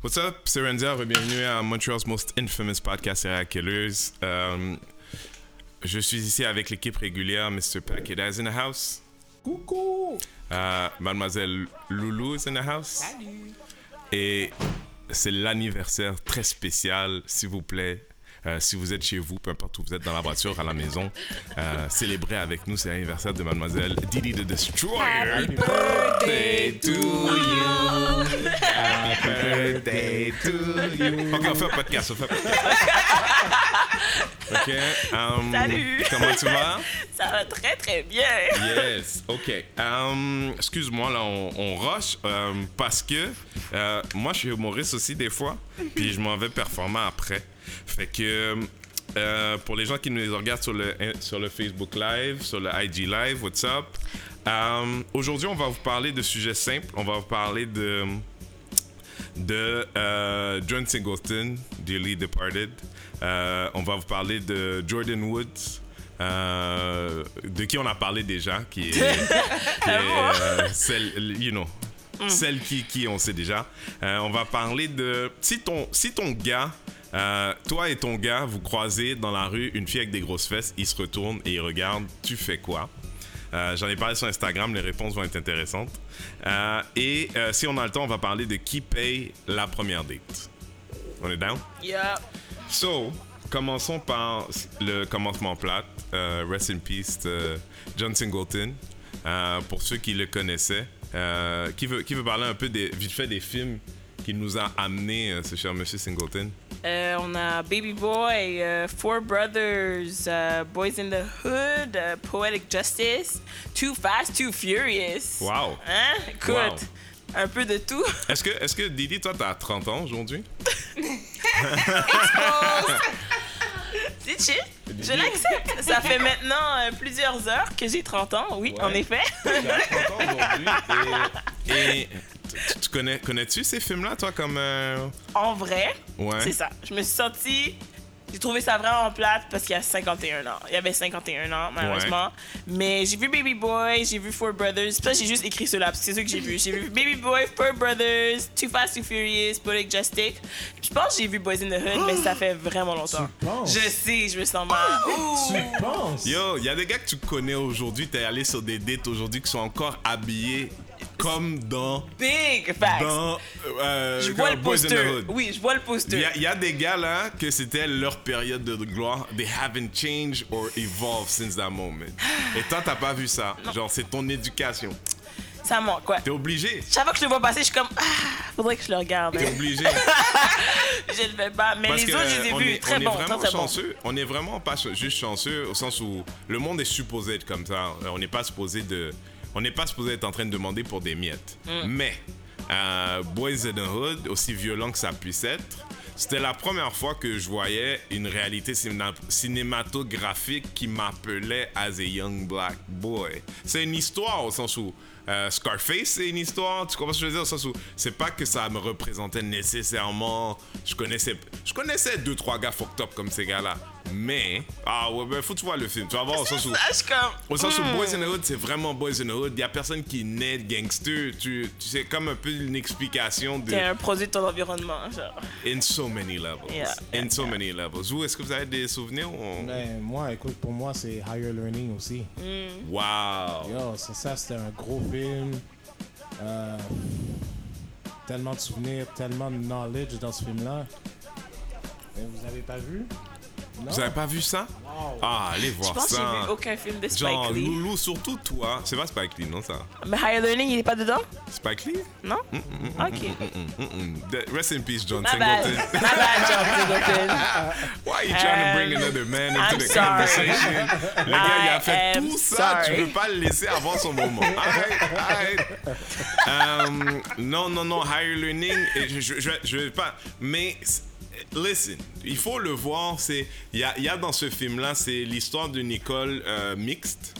What's up, c'est Rendia. Bienvenue à Montreal's Most Infamous Podcast Serial Killers. Euh, je suis ici avec l'équipe régulière, Mr. Packet is in the house. Coucou! Euh, Mademoiselle Loulou is in the house. Salut. Et c'est l'anniversaire très spécial, s'il vous plaît. Euh, si vous êtes chez vous, peu importe où vous êtes, dans la voiture, à la maison, euh, célébrez avec nous. C'est l'anniversaire de Mademoiselle Didi the Destroyer. Happy birthday to you. Happy birthday to you. Ok, on fait un podcast. On fait un podcast. Ok. um, Salut. Comment tu vas? Ça va très très bien. Yes, ok. Um, Excuse-moi, là, on, on rush um, parce que euh, moi, je suis humoriste aussi des fois, puis je m'en vais performer après. Fait que euh, pour les gens qui nous regardent sur le, sur le Facebook Live, sur le IG Live, what's up? Um, Aujourd'hui, on va vous parler de sujets simples. On va vous parler de de euh, John Singleton, Dearly Departed. Euh, on va vous parler de Jordan Woods, euh, de qui on a parlé déjà, qui est, qui est, euh, celle, you know, celle qui, qui on sait déjà. Euh, on va parler de si ton, si ton gars, euh, toi et ton gars, vous croisez dans la rue une fille avec des grosses fesses, il se retourne et il regarde, tu fais quoi? Euh, J'en ai parlé sur Instagram, les réponses vont être intéressantes. Euh, et si on a le temps, on va parler de qui paye la première date. On est down? Yeah. So, commençons par le commencement plat. Euh, rest in peace, John Singleton. Pour ceux qui le connaissaient, qui, veut, qui veut parler un peu des, vite fait des films qui nous a amené euh, ce cher monsieur Singleton? Euh, on a Baby Boy, euh, Four Brothers, Boys in the Hood, Poetic Justice, Too Fast, Too Furious. Wow! Hein? Écoute, Wow. un peu de tout. Est-ce que, est-ce que Didi, toi, t'as 30 ans aujourd'hui? C'est chill. Je l'accepte. Ça fait maintenant euh, plusieurs heures que j'ai 30 ans, oui, Ouais. en effet. T'as 30 ans aujourd'hui. Et, et tu, connais, connais-tu ces films-là, toi, comme. euh, en vrai, Ouais. c'est ça. Je me suis sentie. J'ai trouvé ça vraiment plate parce qu'il y a 51 ans. Il y avait 51 ans, malheureusement. Mais j'ai vu Baby Boy, j'ai vu Four Brothers. Ça, j'ai juste écrit cela parce que c'est ça que j'ai vu. J'ai vu Baby Boy, Four Brothers, Too Fast, Too Furious, Justice. Puis je pense que j'ai vu Boys in the Hood, mais ça fait vraiment longtemps. Tu penses? Je sais, je me sens mal. Ouh. Tu penses? Yo, il y a des gars que tu connais aujourd'hui, t'es allé sur des dates aujourd'hui qui sont encore habillés comme dans. Big facts. dans euh, je vois le poster. Oui, je vois le poster. il y a des gars là que c'était leur période de gloire. They haven't changed or evolved since that moment. Et toi, t'as pas vu ça. Genre, c'est ton éducation. Ça manque, ouais. T'es obligé. Chaque fois que je le vois passer, je suis comme, ah, faudrait que je le regarde. T'es obligé. je le fais pas. Mais Parce les autres, je les ai vus. est, Très on est bon, vraiment très très bon. chanceux. On est vraiment pas juste chanceux au sens où le monde est supposé être comme ça. Euh, On n'est pas supposé de, on n'est pas supposé être en train de demander pour des miettes. Mm. Mais euh, Boys in the Hood, aussi violent que ça puisse être, c'était la première fois que je voyais une réalité cinéma- cinématographique qui m'appelait as a young black boy. C'est une histoire au sens où euh, Scarface, c'est une histoire, tu comprends ce que je veux dire? Au sens où c'est pas que ça me représentait nécessairement. Je connaissais, je connaissais deux, trois gars fucked up comme ces gars-là. Mais, ah ouais, ben faut que tu vois le film. Tu vas voir au sens où. Au sens où hmm. Boys in the Hood, c'est vraiment Boys in the Hood. Il y a personne qui naît de gangster. Tu, tu sais, comme un peu une explication de. T'es un produit de ton environnement, genre. In so many levels. Yeah, In so yeah. many levels. Vous, est-ce que vous avez des souvenirs? ou Ben, moi, écoute, pour moi, c'est Higher Learning aussi. Wow. Yo, c'est ça, c'était un gros film. Euh, tellement de souvenirs, tellement de knowledge dans ce film-là. Mais vous avez pas vu? Non? Vous avez pas vu ça? Wow. Ah, allez Je voir pense que j'ai ça. vu aucun film de Spike Genre, Lee. Loulou, surtout toi. C'est pas Spike Lee, non, ça? Mais Higher Learning, il est pas dedans? Spike Lee? Non? Mm, Ok. Mm-mm. The- Rest in peace, John My bad. Singleton. My bad, John Singleton. Why are you trying to bring Um, another man into I'm the sorry. conversation? Le gars, il a fait tout ça. Tu sorry. peux pas le laisser avoir son moment. Arrête, arrête. Um, non, non, non. Higher learning, je, je, je, je vais pas. Mais listen, il faut le voir. Il y a, y a dans ce film-là, c'est l'histoire d'une école euh, mixte.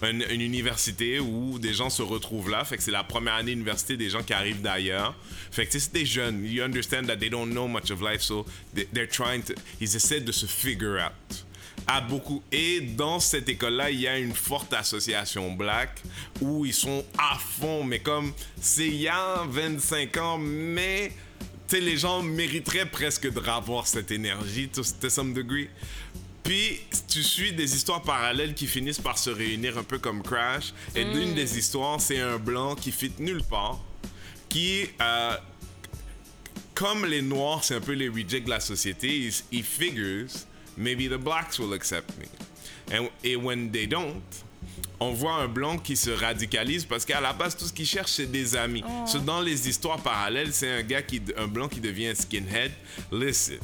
Une, une université où des gens se retrouvent là. Fait que c'est la première année d'université des gens qui arrivent d'ailleurs. Fait que c'est des jeunes. You understand that they don't know much of life, so they- they're trying to. Ils essaient de se figure out. À beaucoup. Et dans cette école-là, il y a une forte association black où ils sont à fond, mais comme c'est il y a 25 ans, mais sais, les gens mériteraient presque de avoir cette énergie, to, to some degree. Puis, tu suis des histoires parallèles qui finissent par se réunir un peu comme Crash. Et l'une des histoires, c'est un blanc qui fit nulle part, qui, euh, comme les noirs, c'est un peu les rejects de la société, il, il figures, maybe the blacks will accept me. And, et when they don't, on voit un blanc qui se radicalise parce qu'à la base, tout ce qu'il cherche, c'est des amis. So, dans les histoires parallèles, c'est un gars qui, un blanc qui devient un skinhead. Listen,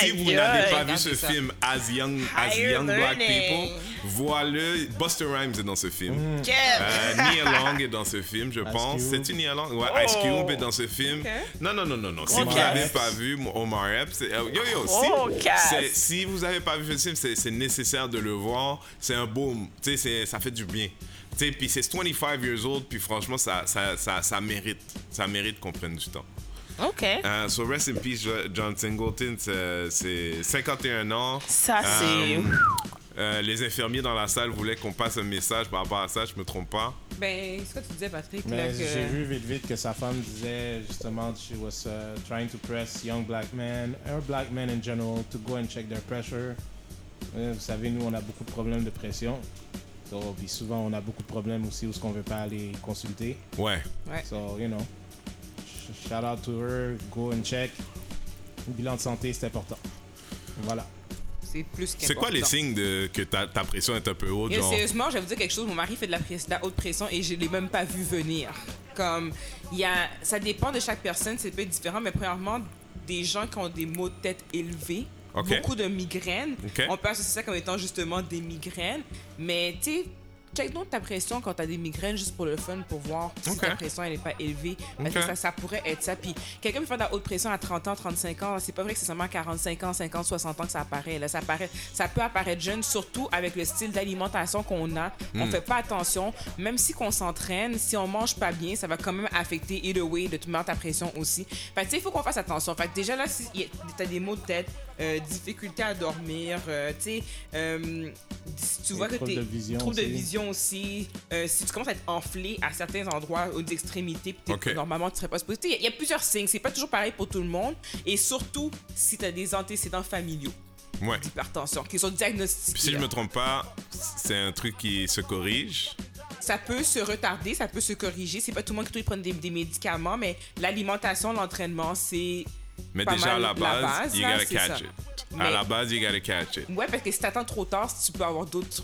si vous n'avez pas vu ce c'est film As Young, As Young Black. People, vois-le. Buster Rhymes est dans ce film. Nia Long est dans ce film, je pense. Cube. C'est-tu Nia Long? Ouais, Ice Cube est dans ce film. Non, non, non, non, non. Si vous n'avez pas vu Omar Epps, c'est- yo, yo, si, c'est- si vous n'avez pas vu ce film, c'est c'est nécessaire de le voir. C'est un boom. Tu sais, c'est- ça fait du bien. Puis c'est 25 years old, puis franchement, ça, ça, ça, ça mérite. Ça mérite qu'on prenne du temps. Ok. Euh, so rest in peace, Jo- John Singleton, c'est- c'est 51 ans. Ça, c'est. Euh, euh, les infirmiers dans la salle voulaient qu'on passe un message par rapport à ça, je me trompe pas. Ben, c'est ce que tu disais, Patrick, Mais que... j'ai vu vite vite que sa femme disait justement she was uh, trying to press young black men or black men in general to go and check their pressure. Euh, Vous savez, nous on a beaucoup de problèmes de pression. So, puis souvent on a beaucoup de problèmes aussi où ce qu'on veut pas aller consulter. Ouais. So you know, shout out to her, go and check. Bilan de santé c'est important. Voilà. C'est plus qu'important. C'est quoi les signes de que ta, ta pression est un peu haute, genre? sérieusement, je vais vous dire quelque chose. Mon mari fait de la, press- de la haute pression et je l'ai même pas vu venir. Comme, il y a, ça dépend de chaque personne, c'est peut être différent, mais premièrement, des gens qui ont des maux de tête élevés, beaucoup de migraines, on peut associer ça comme étant justement des migraines. Mais tu sais, check donc ta pression quand tu as des migraines juste pour le fun, pour voir si ta pression elle n'est pas élevée. Parce que ça, ça pourrait être ça. Puis quelqu'un peut faire de la haute pression à 30 ans, 35 ans. C'est pas vrai que c'est seulement à 45 ans, 50, 60 ans que ça apparaît. Là. Ça, apparaît, ça peut apparaître jeune, surtout avec le style d'alimentation qu'on a. Hmm. On fait pas attention. Même si qu'on s'entraîne, si on mange pas bien, ça va quand même affecter either way de toute manière ta pression aussi. Fait tu sais, il faut qu'on fasse attention. Fait que déjà là, si y a- t'as des maux de tête, euh, difficulté à dormir, euh, tu sais, euh, si tu vois que de vision troubles de aussi. vision aussi, euh, si tu commences à être enflé à certains endroits aux extrémités, puis t'es- Ok. normalement tu serais pas supposé. Tu Il y, a plusieurs signes, c'est pas toujours pareil pour tout le monde, et surtout si tu as des antécédents familiaux Ouais. d'hypertension qui sont Puis diagnostiqués. si je me trompe pas, c'est un truc qui se corrige. Ça peut se retarder, ça peut se corriger. C'est pas tout le monde qui doit prendre des, des médicaments, mais l'alimentation, l'entraînement, c'est. Mais Pas déjà à la la base, base, you là, gotta catch ça. it. À la base, you gotta catch it. Ouais, parce que si t'attends trop tard, tu peux avoir d'autres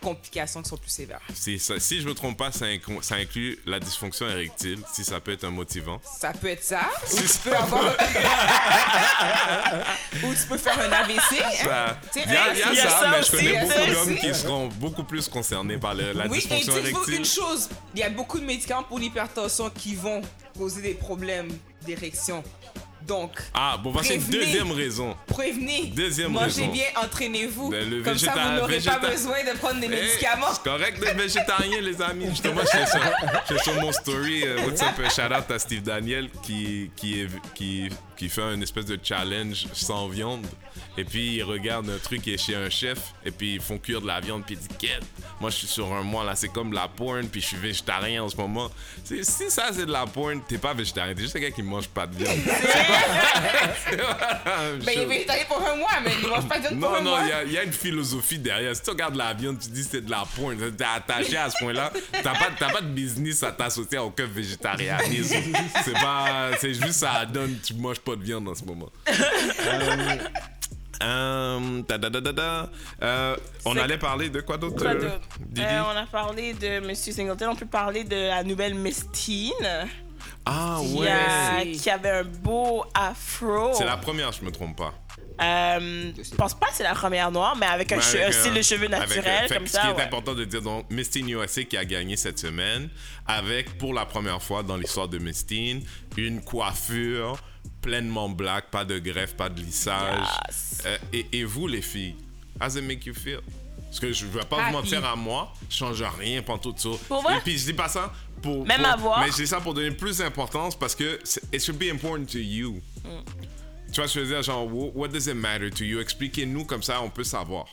complications qui sont plus sévères. Si, ça- si je me trompe pas, ça, inclut- ça inclut la dysfonction érectile, si ça peut être un motivant. Ça peut être ça. Ou Si tu ça- peux avoir. Ou tu peux faire un AVC. hein. Il y a, y a y ça, mais je connais beaucoup d'hommes qui seront beaucoup plus concernés par le- la Oui, et dysfonction érectile. une chose, il y a beaucoup de médicaments pour l'hypertension qui vont causer des problèmes d'érection. Donc, Ah, bon, voici une Prévenez. deuxième raison. prévenez. Deuxième Mangez raison. bien, entraînez-vous. Ben, Comme ça, vous n'aurez pas besoin de prendre des Hey, médicaments. c'est correct d'être végétarien, les amis. Justement, sur, j'étais sur mon story. euh, what's up, shout out à Steve Daniel qui, qui, est- qui, qui fait une espèce de challenge sans viande. Et puis, il regarde un truc qui est chez un chef. Et puis, ils font cuire de la viande. Puis, il dit, Quête, moi, je suis sur un mois là, c'est comme de la porn. Puis, je suis végétarien en ce moment. Si ça, c'est de la porn, t'es pas végétarien. T'es juste un gars qui mange pas de viande. C'est pas la même Ben, il est végétarien pour un mois, mais il mange pas de viande pour Non, un non, mois. y a- il y, a une philosophie derrière. Si tu regardes la viande, tu dis c'est de la porn, t'es attaché à ce point-là. T'as pas, pas de business à t'associer à aucun végétarianisme. C'est pas. C'est juste ça donne, tu manges pas de viande en ce moment. Euh, da, da, da, da, da. Euh, on allait parler de quoi d'autre euh? Euh, on a parlé de Monsieur Singleton, on peut parler de la nouvelle Teen Ah qui, ouais. a- qui avait un beau afro. C'est la première, je me trompe pas. Euh, je pense pas que c'est la première noire, mais avec un, che- avec style de cheveux naturel comme ça. Ce qui est important de dire, donc, Miss Teen USA qui a gagné cette semaine, avec pour la première fois dans l'histoire de Miss Teen, une coiffure pleinement black, pas de greffe, pas de lissage. Yes. Euh, et, et vous, les filles, how does it make you feel? Parce que je ne vais pas Happy. vous mentir à moi, je change rien pendant tout ça. Pour vrai? Et puis je dis pas ça pour. Même pour- à voir. Mais je dis ça pour donner plus d'importance parce que it should be important to you. Mm. Tu vois, je veux dire, genre, wh- what does it matter to you? Expliquez-nous comme ça, on peut savoir.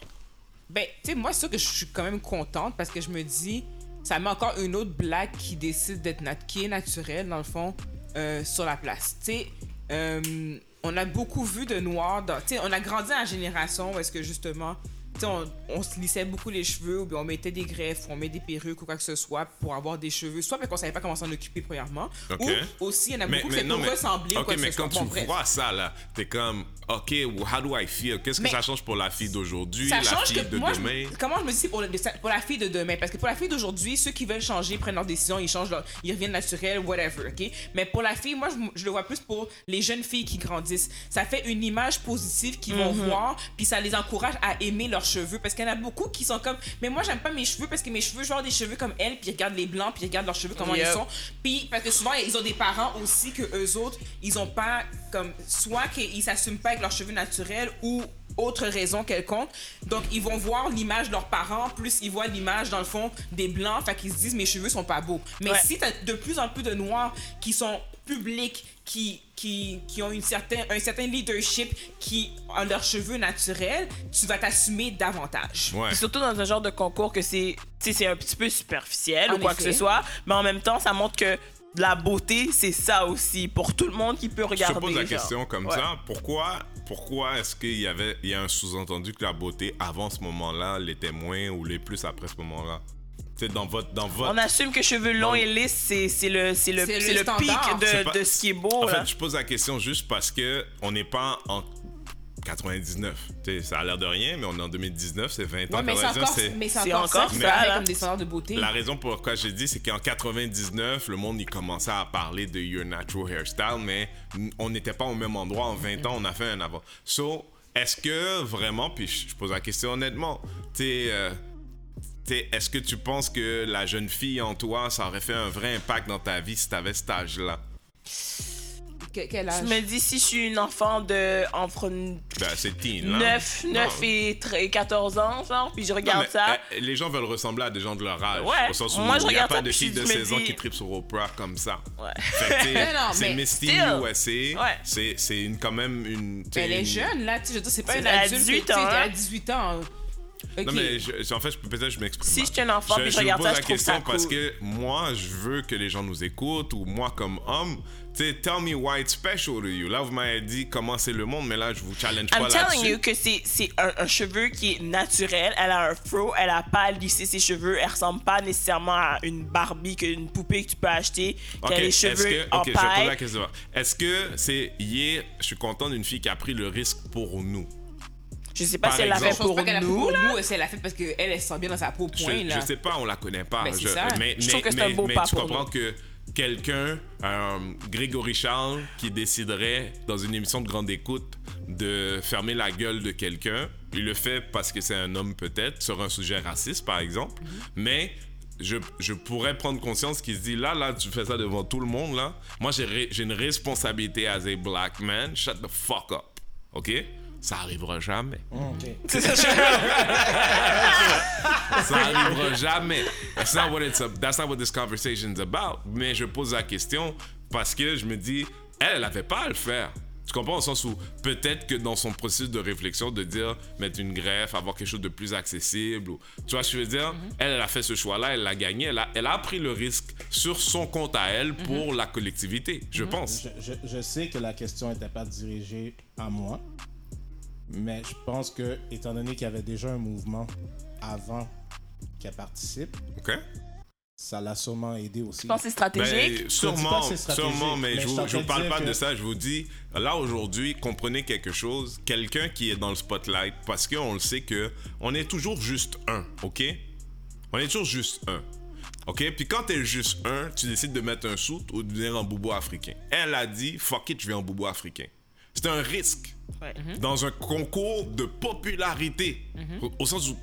Ben, tu sais, moi, c'est sûr que je suis quand même contente parce que je me dis, ça met encore une autre blague qui décide d'être nat qui est naturelle, dans le fond, euh, sur la place. Tu sais, on a beaucoup vu de noirs. Dans, on a grandi en génération où est-ce que justement, on, on se lissait beaucoup les cheveux ou bien on mettait des greffes ou on met des perruques ou quoi que ce soit pour avoir des cheveux, soit parce qu'on savait pas comment s'en occuper premièrement, ou aussi il y en a Mais, beaucoup qui pour mais, ressembler ok, quoi que mais ce soit. quand Bon, tu bref. vois ça, là, t'es comme, ok, how do I feel? Qu'est-ce que Mais ça change pour la fille d'aujourd'hui, ça la change fille que de moi, je- demain? comment je me dis pour, le- pour la fille de demain? Parce que pour la fille d'aujourd'hui ceux qui veulent changer prennent leurs décisions ils changent leur, ils reviennent naturels whatever ok? Mais pour la fille moi je, je le vois plus pour les jeunes filles qui grandissent ça fait une image positive qu'ils vont voir puis ça les encourage à aimer leurs cheveux parce qu'il y en a beaucoup qui sont comme mais moi j'aime pas mes cheveux parce que mes cheveux avoir des cheveux comme elle puis ils regardent les blancs puis ils regardent leurs cheveux comment Yep. ils sont puis parce que souvent ils ont des parents aussi que eux autres ils ont pas comme soit qu'ils s'assument pas avec leurs cheveux naturels ou autre raison quelconque. Donc, ils vont voir l'image de leurs parents, plus ils voient l'image, dans le fond, des blancs. Fait qu'ils se disent, mes cheveux sont pas beaux. Mais Ouais. si t'as de plus en plus de noirs qui sont publics, qui, qui, qui ont une certain, un certain leadership, qui ont leurs cheveux naturels, tu vas t'assumer davantage. Ouais. Surtout dans un genre de concours que c'est tu un petit peu superficiel En ou quoi que ce soit, mais en même temps, ça montre que la beauté, c'est ça aussi, pour tout le monde qui peut Je regarder. te pose la genre. question comme Ouais. ça. Pourquoi, pourquoi est-ce qu'il y avait il y a un sous-entendu que la beauté avant ce moment-là l'était moins ou les plus après ce moment-là? Sais, dans votre, dans votre, On assume que cheveux longs et lisses, c'est c'est le, c'est le, C'est le c'est le, pic standard. de, C'est pas- de ce qui est beau. En là. fait, je pose la question juste parce que on n'est pas en 99. Tu sais, ça a l'air de rien, mais on est en 2019, c'est 20 ans. Ouais, mais c'est 99, encore, c'est- mais c'est encore, encore ça ça, là. comme des standards de beauté. La raison pourquoi j'ai dit, c'est qu'en 99, le monde, il commençait à parler de Your Natural Hairstyle, mais on n'était pas au même endroit. En 20 ans, on a fait un avant. So, est-ce que vraiment, puis je pose la question honnêtement, euh, est-ce que tu penses que la jeune fille en toi, ça aurait fait un vrai impact dans ta vie si tu avais cet âge-là? Que- quel âge? Je me dis, si je suis une enfant de entre Ben, c'est teen, là. 9, 9 Non. et tre- 14 ans, genre, puis je Non, regarde mais, ça. eh, les gens veulent ressembler à des gens de leur âge. Ouais. Au sens où Moi, je il n'y a regarde pas ça, de filles je de me 16 ans dis- qui tripent sur Oprah comme ça. Ouais. Tu non, c'est Misty. USA. Ouais. C'est, c'est une, quand même une. tu Elle est une- jeune, là. Tu sais, je veux dire, c'est pas une adulte. 18 tu sais, ans, Elle a hein. 18 ans. Ok. Non, mais je- en fait, je- peut-être je m'exprime. Si mal. j'étais un enfant, puis je regarde vous pose ça, la je ça question parce cool. que moi, je veux que les gens nous écoutent, ou moi, comme homme, tu sais, tell me why it's special to you. Là, vous m'avez dit comment c'est le monde, mais là, je vous challenge I'm pas telling là-dessus. you que c'est c'est un, un cheveu qui est naturel. Elle a un fro, elle a pas lissé ses cheveux. Elle ressemble pas nécessairement à une Barbie, une poupée que tu peux acheter, qui a les cheveux que, en ok, je vais poser la question. Est-ce que c'est hier, je suis content d'une fille qui a pris le risque pour nous? Je sais pas Par si elle l'a fait Je pense pour pas nous. pour là. nous, c'est elle l'a fait parce qu'elle, elle se sent bien dans sa peau, Je, point, là. je sais pas, on la connaît pas. Ben, c'est je, ça. Mais, Je trouve mais- que c'est un mais- beau mais pas tu pour comprends nous. que quelqu'un, euh, Grégory Charles, qui déciderait dans une émission de grande écoute de fermer la gueule de quelqu'un, il le fait parce que c'est un homme peut-être, sur un sujet raciste par exemple, Mhm. mais je, je pourrais prendre conscience qu'il se dit là, là, tu fais ça devant tout le monde, là. Moi, j'ai une responsabilité as a black man. Shut the fuck up. OK? Ça arrivera jamais. Ok. Ça arrivera jamais. That's not what it's up- that's not what this conversation's about. Mais je pose la question parce que je me dis, elle, elle avait pas à le faire. Tu comprends? Au sens où peut-être que dans son processus de réflexion de dire mettre une greffe, avoir quelque chose de plus accessible, ou, tu vois ce que je veux dire? Elle, elle a fait ce choix-là, elle l'a gagné, elle a, elle a pris le risque sur son compte à elle pour la collectivité, je pense. Je, je- je sais que la question n'était pas dirigée à moi, mais je pense que, étant donné qu'il y avait déjà un mouvement avant qu'elle participe, OK? ça l'a sûrement aidé aussi. Je pense que c'est stratégique? Ben, Je dis pas sûrement, que c'est stratégique, sûrement, mais, mais je je vous, je parle dire pas de ça. Je vous dis, là aujourd'hui, comprenez quelque chose. Quelqu'un qui est dans le spotlight, parce qu'on le sait que on est toujours juste un, ok? On est toujours juste un, ok? Puis quand t'es juste un, tu décides de mettre un soute ou de venir en boubou africain. Elle a dit, fuck it, je viens en boubou africain. C'est un risque Ouais. dans un concours de popularité. au, au sens où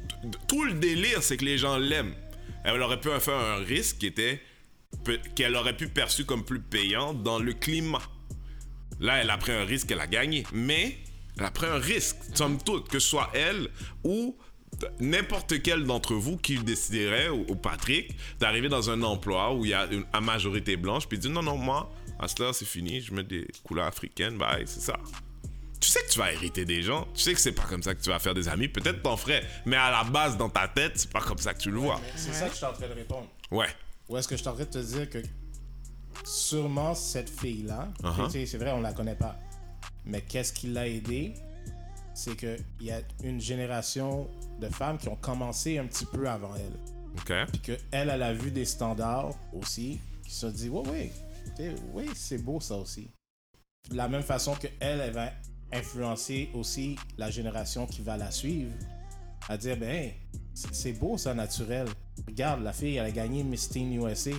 tout le délire, c'est que les gens l'aiment. Elle aurait pu faire un risque qui était pe- qu'elle aurait pu perçu comme plus payant dans le climat. Là, elle a pris un risque, elle a gagné. Mais elle a pris un risque, somme toute, que ce soit elle ou t- n'importe quel d'entre vous qui déciderait, ou, ou Patrick, d'arriver dans un emploi où il y a une, à majorité blanche, puis dire non, non, moi, à ce là c'est fini, je mets des couleurs africaines, bye, c'est ça. Tu sais que tu vas hériter des gens, tu sais que c'est pas comme ça que tu vas faire des amis, peut-être t'en ferais, mais à la base, dans ta tête, c'est pas comme ça que tu le vois. C'est ça que je suis en train de répondre. Ouais. Ou est-ce que je suis en train de te dire que sûrement cette fille-là, tu sais, c'est vrai, on la connaît pas. Mais qu'est-ce qui l'a aidé? C'est qu'il y a une génération de femmes qui ont commencé un petit peu avant elle. OK. Puis qu'elle, elle a vu des standards aussi, qui se dit, ouais, ouais, oui, c'est beau ça aussi. De la même façon que elle, elle va influencer aussi la génération qui va la suivre, à dire, ben, c'est beau ça, naturel. Regarde, la fille, elle a gagné Miss Teen USA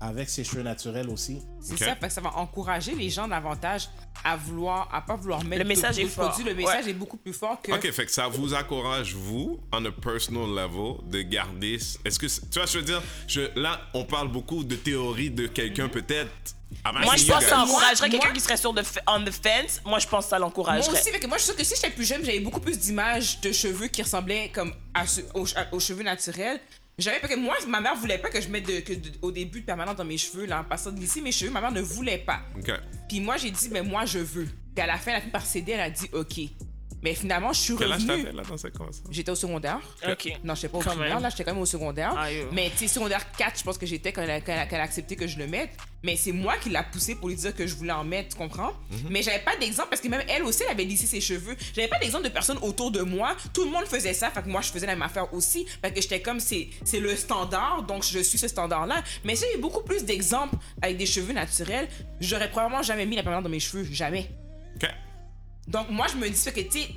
avec ses cheveux naturels aussi. C'est ça, parce que ça va encourager les gens davantage à vouloir, à pas vouloir mettre Le message de- est de fort. produits. Le message Ouais. est beaucoup plus fort que. OK, fait que ça vous encourage, vous, on a personal level, de garder... Est-ce que... Tu vois, je veux dire, je, là, on parle beaucoup de théorie de quelqu'un, peut-être... I'm Moi, asking je pense que ça encouragerait Moi- quelqu'un qui serait sur the f- on the fence. Moi, je pense que ça Moi l'encouragerait. aussi, fait que moi, je suis sûre que si j'étais plus jeune, j'avais beaucoup plus d'images de cheveux qui ressemblaient comme à ce- aux, à- aux cheveux naturels. J'avais parce que moi, ma mère voulait pas que je mette de, que de- au début de permanent dans mes cheveux, là, en passant d'ici mes cheveux, ma mère ne voulait pas. Puis moi, j'ai dit, mais moi, je veux. Puis à la fin, elle a fini par céder, elle a dit, OK. Mais finalement, je suis Quel âge revenue. t'avais, là, dans cette conversation? J'étais au secondaire. Ok. Non, j'étais pas au Quand primaire, même. là, j'étais quand même au secondaire. Aïe. Mais tu sais, secondaire 4, je pense que j'étais quand elle, a, quand elle a- quand elle a accepté que je le mette. Mais c'est moi qui l'a poussé pour lui dire que je voulais en mettre, tu comprends? Mais j'avais pas d'exemple parce que même elle aussi, elle avait lissé ses cheveux. J'avais pas d'exemple de personnes autour de moi. Tout le monde faisait ça, fait que moi, je faisais la même affaire aussi. Fait que j'étais comme, c'est c'est le standard, donc je suis ce standard-là. Mais si j'ai eu beaucoup plus d'exemples avec des cheveux naturels, j'aurais probablement jamais mis la permanente dans mes cheveux. Jamais. OK. Donc moi je me dis ça que tu sais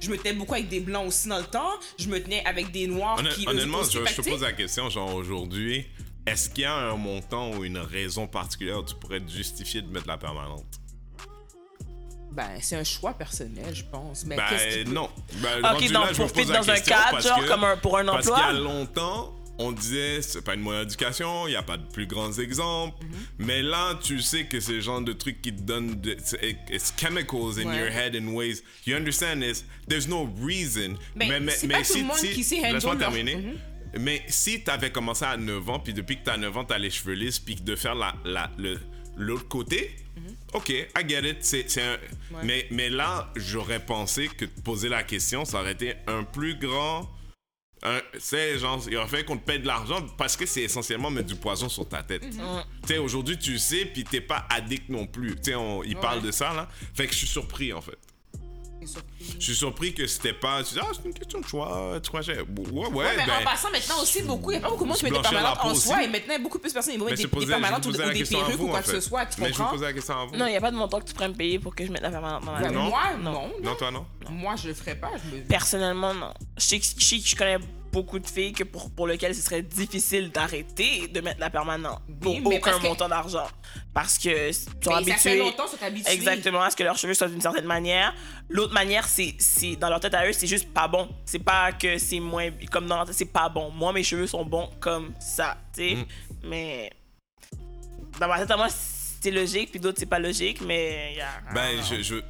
je, me tenais beaucoup avec des blancs aussi dans le temps, je me tenais avec des noirs Honnêt- qui honnêtement, je, te pose la question, genre, aujourd'hui, est-ce qu'il y a un montant ou une raison particulière où tu pourrais te justifier de mettre la permanente? ben c'est un choix personnel je pense. Mais Ben qu'est-ce qui peut- non. Ben, Ok, donc là, je dans un question cadre, parce genre que- comme un, pour un Parce qu'il y a emploi? longtemps, on disait c'est pas une bonne éducation, il n'y a pas de plus grands exemples. Mhm. Mais là, tu sais que c'est le genre de truc qui te donne. De, it's chemicals in Ouais. your head in ways. You understand this? There's no reason. Mais c'est pas tout le monde qui sait Laisse-moi terminer. Mhm. Mais si tu avais commencé à 9 ans, puis depuis que tu as 9 ans, tu as les cheveux lisses, puis de faire la, la- le- l'autre côté, Mhm. ok, I get it. un- mais, mais là, j'aurais pensé que poser la question, ça aurait été un plus grand. C'est genre, il aurait fallu qu'on te paye de l'argent parce que c'est essentiellement mettre du poison sur ta tête. Mhm. Tu sais, aujourd'hui, tu sais, puis t'es pas addict non plus. Tu sais, on- il parle de ça, là. Fait que je suis surpris, en fait. Je suis surpris que c'était pas. Tu dis, ah, c'est une question de choix. Tu crois, que- ouais, ouais, Ouais, mais ben, en passant maintenant aussi beaucoup, il y a pas beaucoup de monde qui met des permanentes en soi et maintenant il y a beaucoup plus de personnes qui vont Mais mettre je des, des permanentes ou, des perruques vous, ou quoi que ce soit, tu Mais je comprends? posais la question à vous. Non, il n'y a pas de montant que tu pourrais me payer pour que je mette la permanente dans ma. Non. Moi non. Non, toi, non? Moi je le ferais pas, je me Personnellement, non. Je sais, que, je sais que je connais beaucoup de filles que pour, pour lesquelles ce serait difficile d'arrêter de mettre la permanente pour Oui, aucun que- montant d'argent. Parce que sont Mais ça fait habitués longtemps sont habitués. exactement à ce que leurs cheveux soient d'une certaine manière. L'autre manière, c'est c'est- dans leur tête à eux, c'est juste pas bon. C'est pas que c'est moins comme dans leur tête, c'est pas bon. Moi, mes cheveux sont bons comme ça, tu sais. Mm. Mais dans ma tête à moi, c'est logique, puis d'autres c'est pas logique, mais Ben, je, je-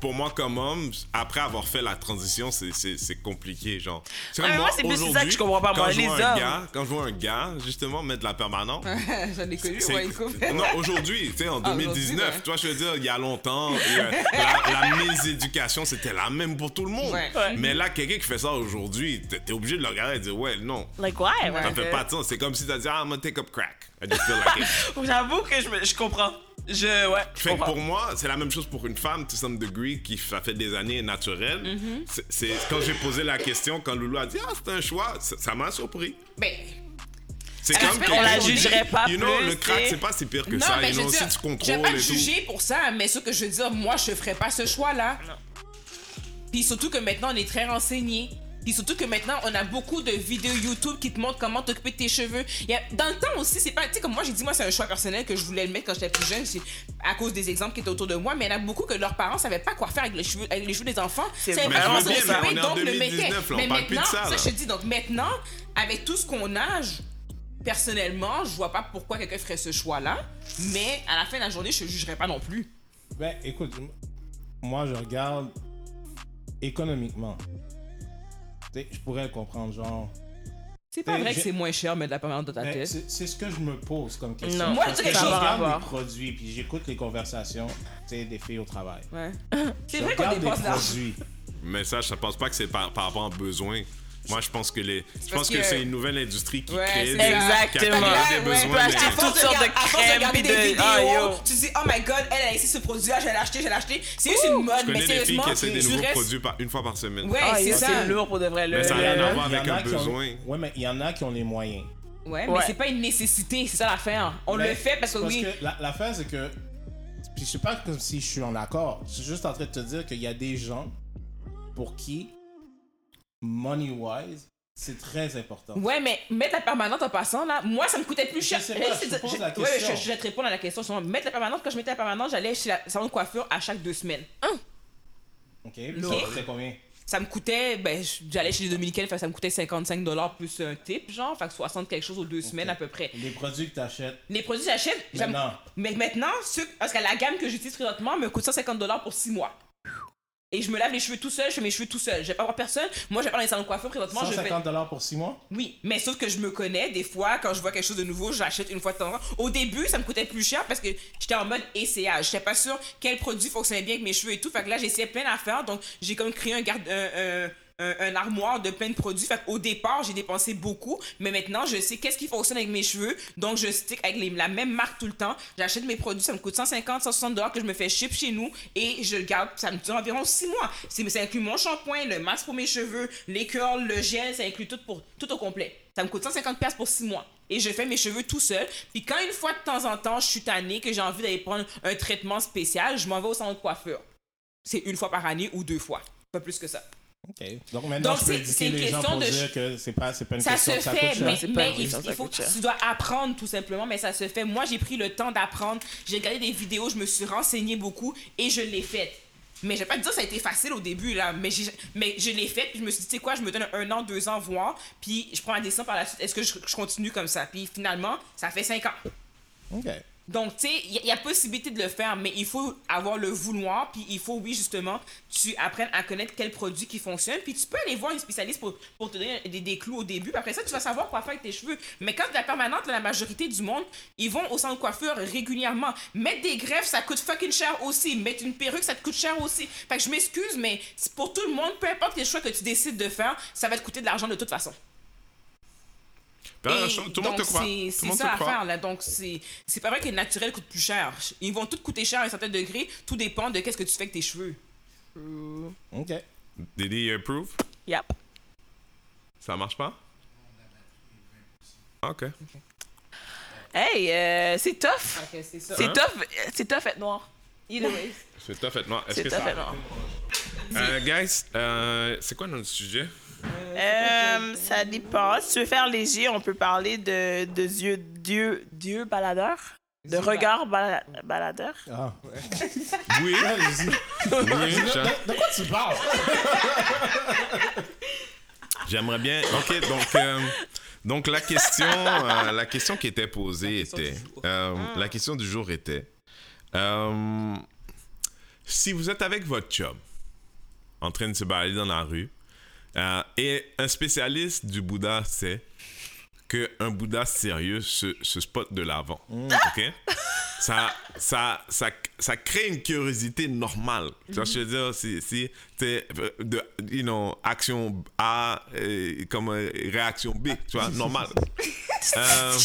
pour- moi, comme homme, après avoir fait la transition, c'est- compliqué, genre. C'est Ouais, moi, c'est plus ça que je comprends pas, quand moi, je les vois un hommes. gars- Quand je vois un gars, justement, mettre de la permanente, J'en ai connu, ouais, une couple. non, aujourd'hui, tu sais, en Ah, 2019, aujourd'hui, ouais. tu vois, je veux dire, il y a longtemps, a- la, la méséducation, c'était la même pour tout le monde. Ouais. Ouais. Mais là, quelqu'un qui fait ça aujourd'hui, t'es obligé de le regarder et de dire, ouais, non, Like, ouais, ouais. ça Ouais. fait pas de sens. C'est comme si t'as dit, ah, I'm gonna take up crack. I just feel like it. J'avoue que je, me- je comprends. Je, ouais, je Fait que pour moi, c'est la même chose pour une femme, to some degree, qui ça fait des années naturelle. Mm-hmm. C'est- C'est quand j'ai posé la question, quand Loulou a dit ah c'est un choix, ça m'a surpris. Ben, C'est comme que- qu'on la jugerait pas You know, plus, le crack c'est pas si pire que non, ça. mais You je know, veux si dire, tu je vais contrôles pas et te tout. juger pour ça, mais ce que je veux dire, moi, je ferais pas ce choix-là. Puis surtout que maintenant, on est très renseignés. Puis surtout que maintenant, on a beaucoup de vidéos YouTube qui te montrent comment t'occuper de tes cheveux. Il y a, dans le temps aussi, c'est pas. Tu sais, comme moi, j'ai dit, moi, c'est un choix personnel que je voulais le mettre quand j'étais plus jeune, c'est à cause des exemples qui étaient autour de moi. Mais il y en a beaucoup que leurs parents savaient pas quoi faire avec les cheveux, avec les cheveux des enfants. C'est vrai. s'en bien, mais on est en donc le mettaient. 2019, là, on Mais parle plus de maintenant, ça, là. je te dis, donc maintenant, avec tout ce qu'on a, je- personnellement, je vois pas pourquoi quelqu'un ferait ce choix-là. Mais à la fin de la journée, je jugerais pas non plus. Ben, écoute, moi, je regarde économiquement. Sais, je pourrais le comprendre, genre. C'est pas vrai que c'est moins cher mettre de la permanente dans ta tête. c'est ce que je me pose comme question. Non. Moi, je regarde les produits, puis j'écoute les conversations tu sais, des filles au travail. Ouais. C'est vrai qu'on dépense de l'argent. Mais ça, je pense pas que c'est par, par rapport aux besoins. Moi, je pense que les, je pense que, que- c'est une nouvelle industrie qui Ouais, crée des, ça. qui a Exactement. des besoins. peut acheter toutes sortes de force crèmes, regarder puis des de- vidéos, Ah, yo. tu dis oh my god, elle a essayé ce produit, je vais l'acheter, je vais l'acheter. C'est juste une mode, Je mais connais des filles sérieusement, qui essaient des nouveaux reste- produits par, une fois par semaine. Ouais, Ah, c'est ça. c'est lourd pour de vrai. Mais le- ça a le- rien à voir avec un qui ont- besoin. Ouais, mais il y en a qui ont les moyens. Ouais, mais Ouais. c'est pas une nécessité, c'est ça l'affaire. On le fait parce que oui. que la- l'affaire, c'est que. Puis je sais pas comme si je suis en accord. Je suis juste en train de te dire qu'il y a des gens pour qui, money-wise, c'est très important. Ouais, mais mettre la permanente en passant, là, moi, ça me coûtait plus cher. sais pas, Eh, je te pose je- la ouais, question. je, je vais te répondre à la question. justement. Mettre la permanente, quand je mettais la permanente, j'allais chez la salon de coiffure à chaque deux semaines. Ok? Puis Ok. ça coûtait combien? Ça me coûtait, ben, j'allais chez les Dominicains, ça me coûtait 55 dollars plus un tip, genre, fait que 60 quelque chose aux deux semaines à peu près. Les produits que tu achètes. Les produits que j'achète, Maintenant. mais maintenant, ceux, parce que la gamme que j'utilise présentement me coûte 150 dollars pour 6 mois. Et je me lave les cheveux tout seul, je fais mes cheveux tout seul. Je vais pas voir personne. Moi, je vais pas dans les salons de coiffure présentement. Je fais... 150 dollars pour 6 mois? Oui, mais sauf que je me connais. Des fois, quand je vois quelque chose de nouveau, j'achète une fois de temps en temps. Au début, ça me coûtait plus cher parce que j'étais en mode essayage. J'étais pas sûr quel produit fonctionnait bien avec mes cheveux et tout. Fait que là, j'essayais plein d'affaires. Donc, j'ai comme créé un, garde, un- armoire de plein de produits. Fait qu'au départ, j'ai dépensé beaucoup. Mais maintenant, je sais qu'est-ce qui fonctionne avec mes cheveux. Donc, je stick avec la même marque tout le temps. J'achète mes produits. Ça me coûte 150, 160 dollars que je me fais ship chez nous. Et je le garde. Ça me dure environ 6 mois. Ça inclut mon shampoing, le masque pour mes cheveux, les curls, le gel. Ça inclut tout, pour, tout au complet. Ça me coûte 150$ piastres pour 6 mois. Et je fais mes cheveux tout seul. Puis quand une fois de temps en temps, je suis tannée, que j'ai envie d'aller prendre un traitement spécial, je m'en vais au salon de coiffeur. C'est une fois par année ou deux fois. Pas plus que ça. Ok. Donc maintenant, Donc, je peux éduquer les gens pour de dire que c'est pas, c'est pas une Ça question se que ça fait, coûte cher. mais, il, il faut tu dois apprendre tout simplement, mais ça se fait. Moi, j'ai pris le temps d'apprendre. J'ai regardé des vidéos, je me suis renseigné beaucoup et je l'ai fait. Mais je vais pas te dire que ça a été facile au début, là. Mais, j'ai- mais je l'ai fait, puis je me suis dit, tu sais quoi, je me donne un an, deux ans, voir, puis je prends ma décision par la suite. Est-ce que je, je continue comme ça? Puis finalement, ça fait cinq ans. Ok. Donc, tu sais, il y, a- possibilité de le faire, mais il faut avoir le vouloir, puis il faut, oui, justement, tu apprennes à connaître quel produit qui fonctionne, puis tu peux aller voir une spécialiste pour, pour te donner des, clous au début, après ça, tu vas savoir quoi faire avec tes cheveux. Mais quand tu la permanente, la majorité du monde, ils vont au centre de coiffure régulièrement. Mettre des greffes, ça coûte fucking cher aussi. Mettre une perruque, ça te coûte cher aussi. Fait que je m'excuse, mais pour tout le monde, peu importe quel choix que tu décides de faire, ça va te coûter de l'argent de toute façon. Tout le monde te donc, croit. c'est- ça l'affaire, croit. là. Donc, c'est c'est pas vrai que le naturel coûte plus cher. Ils vont tous coûter cher à un certain degré. Tout dépend de qu'est-ce que tu fais avec tes cheveux. Ok. Did he approve? Yep. Ça marche pas? Ok. Hey, euh, c'est tough. c'est ça. C'est Hein? tough. C'est tough être noir. Either way. C'est tough être noir. Est-ce C'est que tough ça... être noir. Euh, guys, euh, c'est quoi notre sujet? Euh, ça dépend. Si tu veux faire léger, on peut parler de, de Dieu, Dieu, Dieu baladeur? De regard bala- baladeur? Ah. Oui. Oui. De quoi tu parles? J'aimerais bien. Ok, donc, euh, donc la question, euh, la question qui était posée était, euh, la question du jour était, euh, si vous êtes avec votre chum, en train de se balader dans la rue, euh, et un spécialiste du Bouddha sait que un Bouddha sérieux se, se spot de l'avant, ok? Ça, ça, ça, ça crée une curiosité normale. Tu je veux dire? Si, si euh, de, you know, action A euh, comme euh, réaction B, tu vois, normal. Euh,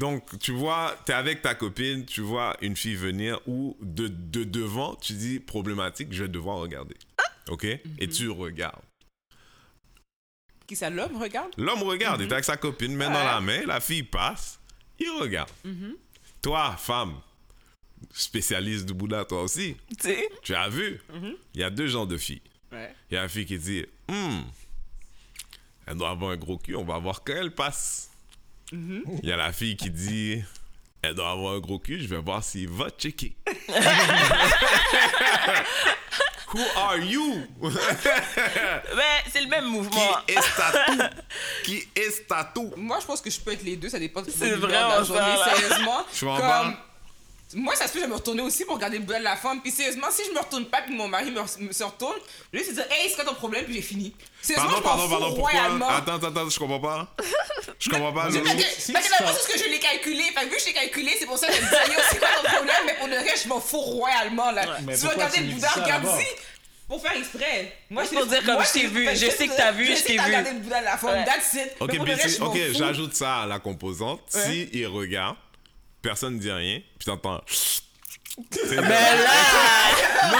donc, tu vois, t'es avec ta copine, tu vois une fille venir ou de, de devant, tu dis problématique, je vais devoir regarder. OK? Et tu regardes. Qui ça, l'homme, regarde? L'homme regarde, il est avec sa copine, main dans la main, la fille passe, il regarde. Toi, femme, spécialiste du Bouddha, toi aussi, Tu as vu, il y a deux genres de filles. Ouais. Il y a la fille qui dit, Hmm, elle doit avoir un gros cul, on va voir quand elle passe. Il y a la fille qui dit, elle doit avoir un gros cul, je vais voir s'il va checker. Who are you? Ben, c'est le même qui mouvement. est tatou? Qui est tatou? Moi, je pense que je peux être les deux, ça dépend de C'est mon humeur vraiment de la journée. Sérieusement, Je comme... Moi, ça se peut, je vais me retourner aussi pour regarder le bouddha de la femme. Puis sérieusement, si je me retourne pas, puis mon mari me, me se retourne, lui, c'est dire, hey, c'est quoi ton problème, puis j'ai fini. Sérieusement, Pardon, je m'en pardon, fous pardon, pourquoi? royalement. Attends, attends, attends, je comprends pas. Je comprends pas, C'est parce que, Si parce que c'est je l'ai calculé. Fait que vu que je l'ai calculé, c'est pour ça que je me yo, c'est quoi ton problème? Mais pour le reste, je m'en fous royalement, là. mais tu veux pourquoi regarder tu le lui ça d'abord? regarde-y. Pour faire exprès. Moi, Juste pour dire comme je t'ai vu, je sais que t'as vu, je t'ai vu. regardé le Bouddha de la forme, Ouais. that's it. Ok, Mais pour mais le reste, si- je m'en ok, fous. j'ajoute ça à la composante. Si il regarde, personne ne dit rien, puis t'entends. Mais là,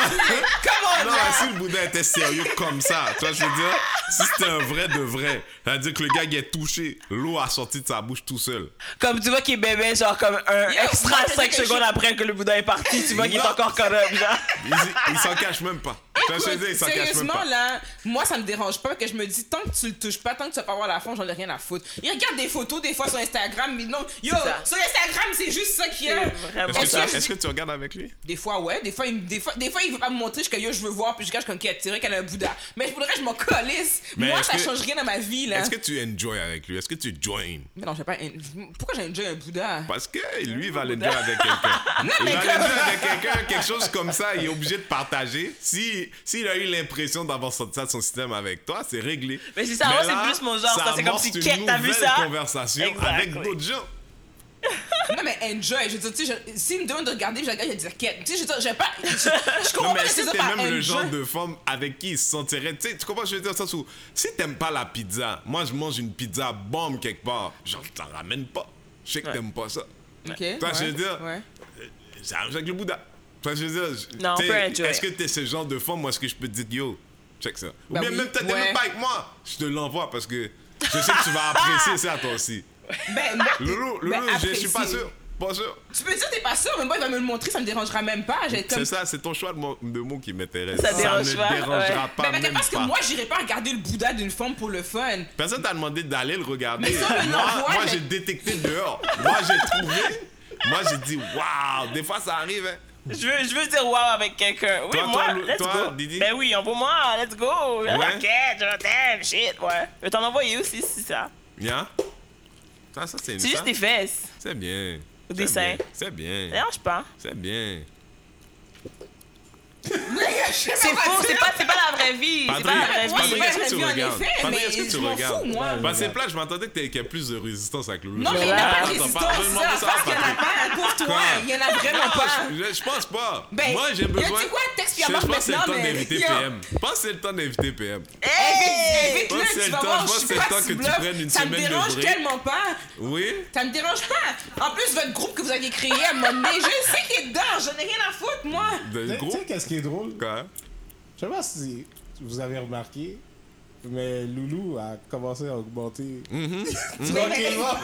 Comment Non, si le Bouddha était sérieux comme ça, tu vois, je veux dire, si c'était un vrai de vrai, ça veut dire que le gars, il est touché, l'eau a sorti de sa bouche tout seul. comme tu vois qu'il bébé, genre comme un Yo, extra moi, j'ai 5 quelque secondes après que le Bouddha est parti, tu vois qu'il est encore comme genre. Il, il s'en cache même pas. Tu vois, je veux dire, il s'en cache même Sérieusement, pas. là, moi, ça me dérange pas que je me dis, tant que tu le touches pas, tant que tu vas pas voir la fond, j'en ai rien à foutre. Il regarde des photos, des fois, sur Instagram, mais non, yo, sur Instagram, c'est juste ça qu'il y a. Que, est-ce que tu regardes avec lui? Des fois, ouais, des fois, il, des fois, des fois, il veut pas me montrer, comme, yo, je veux voir, puis je cache comme, quête, c'est vrai qu'elle a un Bouddha. Mais pour le reste, je m'en calisse. Mais Moi, ça que- change rien dans ma vie, là. Est-ce que tu enjoy avec lui? Est-ce que tu join? Mais non, j'ai pas. un- Pourquoi j'ai enjoy un Bouddha? Parce que lui, il va l'enjoy avec quelqu'un. Il mais va avec quelqu'un, quelque chose comme ça, il est obligé de partager. Si, s'il a eu l'impression d'avoir sorti ça de son système avec toi, c'est réglé. Mais c'est ça, moi, c'est plus mon genre, ça, c'est comme si, t'as vu ça? conversation Exactly. avec d'autres gens. Non, mais enjoy. Je veux dire, tu sais, je- s'il me demande de regarder, je regarde, il va dire quête. Tu sais, je veux dire, j'ai pas. Je, je Non, comprends mais ça t'es même le genre de femme avec qui il se sentirait. Tu sais, tu comprends ce que je veux dire? Sens où, si t'aimes pas la pizza, moi je mange une pizza bombe quelque part, genre, je t'en ramène pas. Je sais que Ouais. t'aimes pas ça. Ok. Toi, je veux ouais, dire- Ouais. C'est avec le Bouddha. Que je veux dire? Non, on T'sais, peut enjoy. Est-ce que t'es ce genre de femme, moi, est-ce que je peux te dire, yo, check ça? Ou bien oui, même peut-être t'es ouais. même pas avec moi, je te l'envoie parce que je sais que tu vas apprécier ça toi aussi. Ben, moi, Loulou, ben, Loulou, je, je suis pas sûr. Pas sûr. Tu peux dire t'es pas sûr, mais moi il va me le montrer, ça me dérangera même pas. Comme. C'est ça, c'est ton choix de, mo- de mots qui m'intéresse. Ça dérange ne pas, dérangera ouais. pas Ben, ben, même parce que moi j'irai pas regarder le Bouddha d'une femme pour le fun. Personne t'a demandé d'aller le regarder. Mais ça, on me moi, moi, mais- j'ai détecté dehors. Moi, j'ai trouvé. Moi, j'ai dit, waouh, des fois, ça arrive. Hein. Je veux, je veux dire wow avec quelqu'un. Oui, Toi, moi, toi, Lou- let's toi, go. Didi? Ben oui, envoie-moi, let's go. Ouais. Ok, je t'aime, shit, ouais. Je vais t'en envoyer aussi, si ça. Bien. Ça, ça, c'est juste des fesses. C'est bien. Ou des C'est seins. bien. C'est bien. Ça dérange pas. C'est bien. C'est faux, c'est pas, c'est pas la vraie vie. C'est pas la vraie Patrick, vie. Patrick, est-ce que tu regardes? Patrick, est-ce que tu regardes? fous, moi. Parce que c'est plat, je m'entendais qu'il y a plus de résistance avec le. Non, mais il n'y en a pas de Attends, résistance, je ça qu'il n'y en a Patrick. pas pour toi. Il y en a vraiment pas. Je, pense pas. Ben, Moi, j'ai besoin. tu quoi, texte je, pense que c'est le temps d'inviter. PM. Je pense que c'est le temps d'inviter PM. Pense Invite-le, c'est tu le vas temps, voir, je pense que suis c'est le pas temps que tu prennes une Ça me semaine de dérange break. tellement pas. Oui? Ça me dérange pas. En plus, votre groupe que vous aviez créé à un moment donné, je sais qu'il est dedans. J'en ai rien à foutre, moi. De Tu sais qu'est-ce qui est drôle? Quoi? Je sais pas si vous avez remarqué, mais Loulou a commencé à augmenter Mm-hmm. tranquillement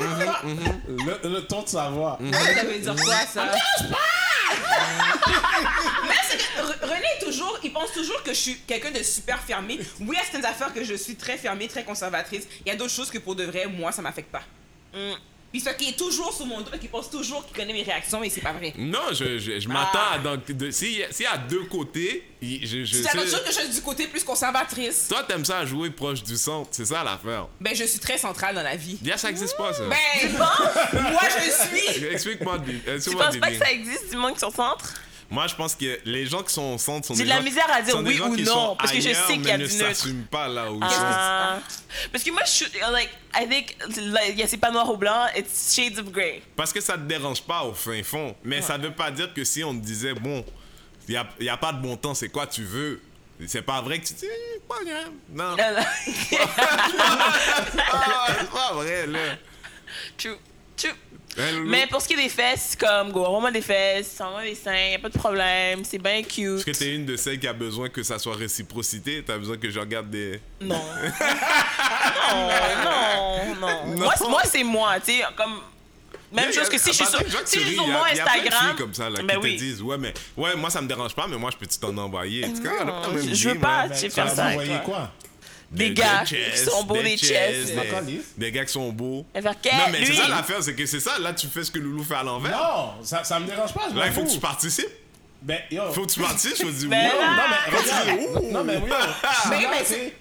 le, le ton de sa voix. Ça veut dire quoi, ça? Mais c'est que Re- René toujours, il pense toujours que je suis quelqu'un de super fermé. Oui, il y a certaines affaires que je suis très fermée, très conservatrice. Il y a d'autres choses que pour de vrai, moi, ça m'affecte pas. Puis c'est qu'il est toujours sur mon dos, qu'il pense toujours qu'il connaît mes réactions, mais c'est pas vrai. Non, je, je, je m'attends à. Donc, de- s'il y, a- s'il y a deux côtés, je, je C'est la sais- chose que je suis du côté plus conservatrice? Toi, t'aimes ça jouer proche du centre, c'est ça l'affaire. Ben, je suis très centrale dans la vie. Bien, ça existe pas, ça. Ben, moi, je suis. Explique-moi, Di- Tu penses pas que ça existe du monde qui sont au centre? Moi, je pense que les gens qui sont au centre sont J'ai de la gens- misère à dire oui ou non, parce que je sais qu'il y a du ne neutre. s'assument pas là où ils sont. Ah. Parce que moi, je suis, like, I think, like, c'est pas noir ou blanc, it's shades of grey. Parce que ça te dérange pas au fin fond. Mais ça veut pas dire que si on te disait, bon, il n'y a, y a pas de bon temps, c'est quoi tu veux? C'est pas vrai que tu dis, Eh, pas grave. Non. Ah, c'est pas vrai, là. True, true. Loulou? Mais pour ce qui est des fesses, comme, go, envoie-moi des fesses, envoie des seins, y a pas de problème, c'est bien cute. Est-ce que t'es une de celles qui a besoin que ça soit réciprocité? T'as besoin que je regarde des. Non. non, non, non. Non. Moi, c'est- moi, c'est moi, tu sais, comme. Même chose que si je suis sur, si tu je suis sur mon Instagram. comme ça là, ben qui te disent ouais mais ouais moi ça me dérange pas mais moi je peux t'en envoyer? On je veux pas. Ben, faire ça avec Des gars qui sont beaux, des chess. des, gars qui sont beaux Elle va faire non mais c'est ça l'affaire c'est que c'est ça là tu fais ce que Loulou fait à l'envers Non, ça, ça me dérange pas. là il faut que tu participes Ben, yo. faut que tu participes je me dis Ben wow. Non, mais regarde. Non, mais oui.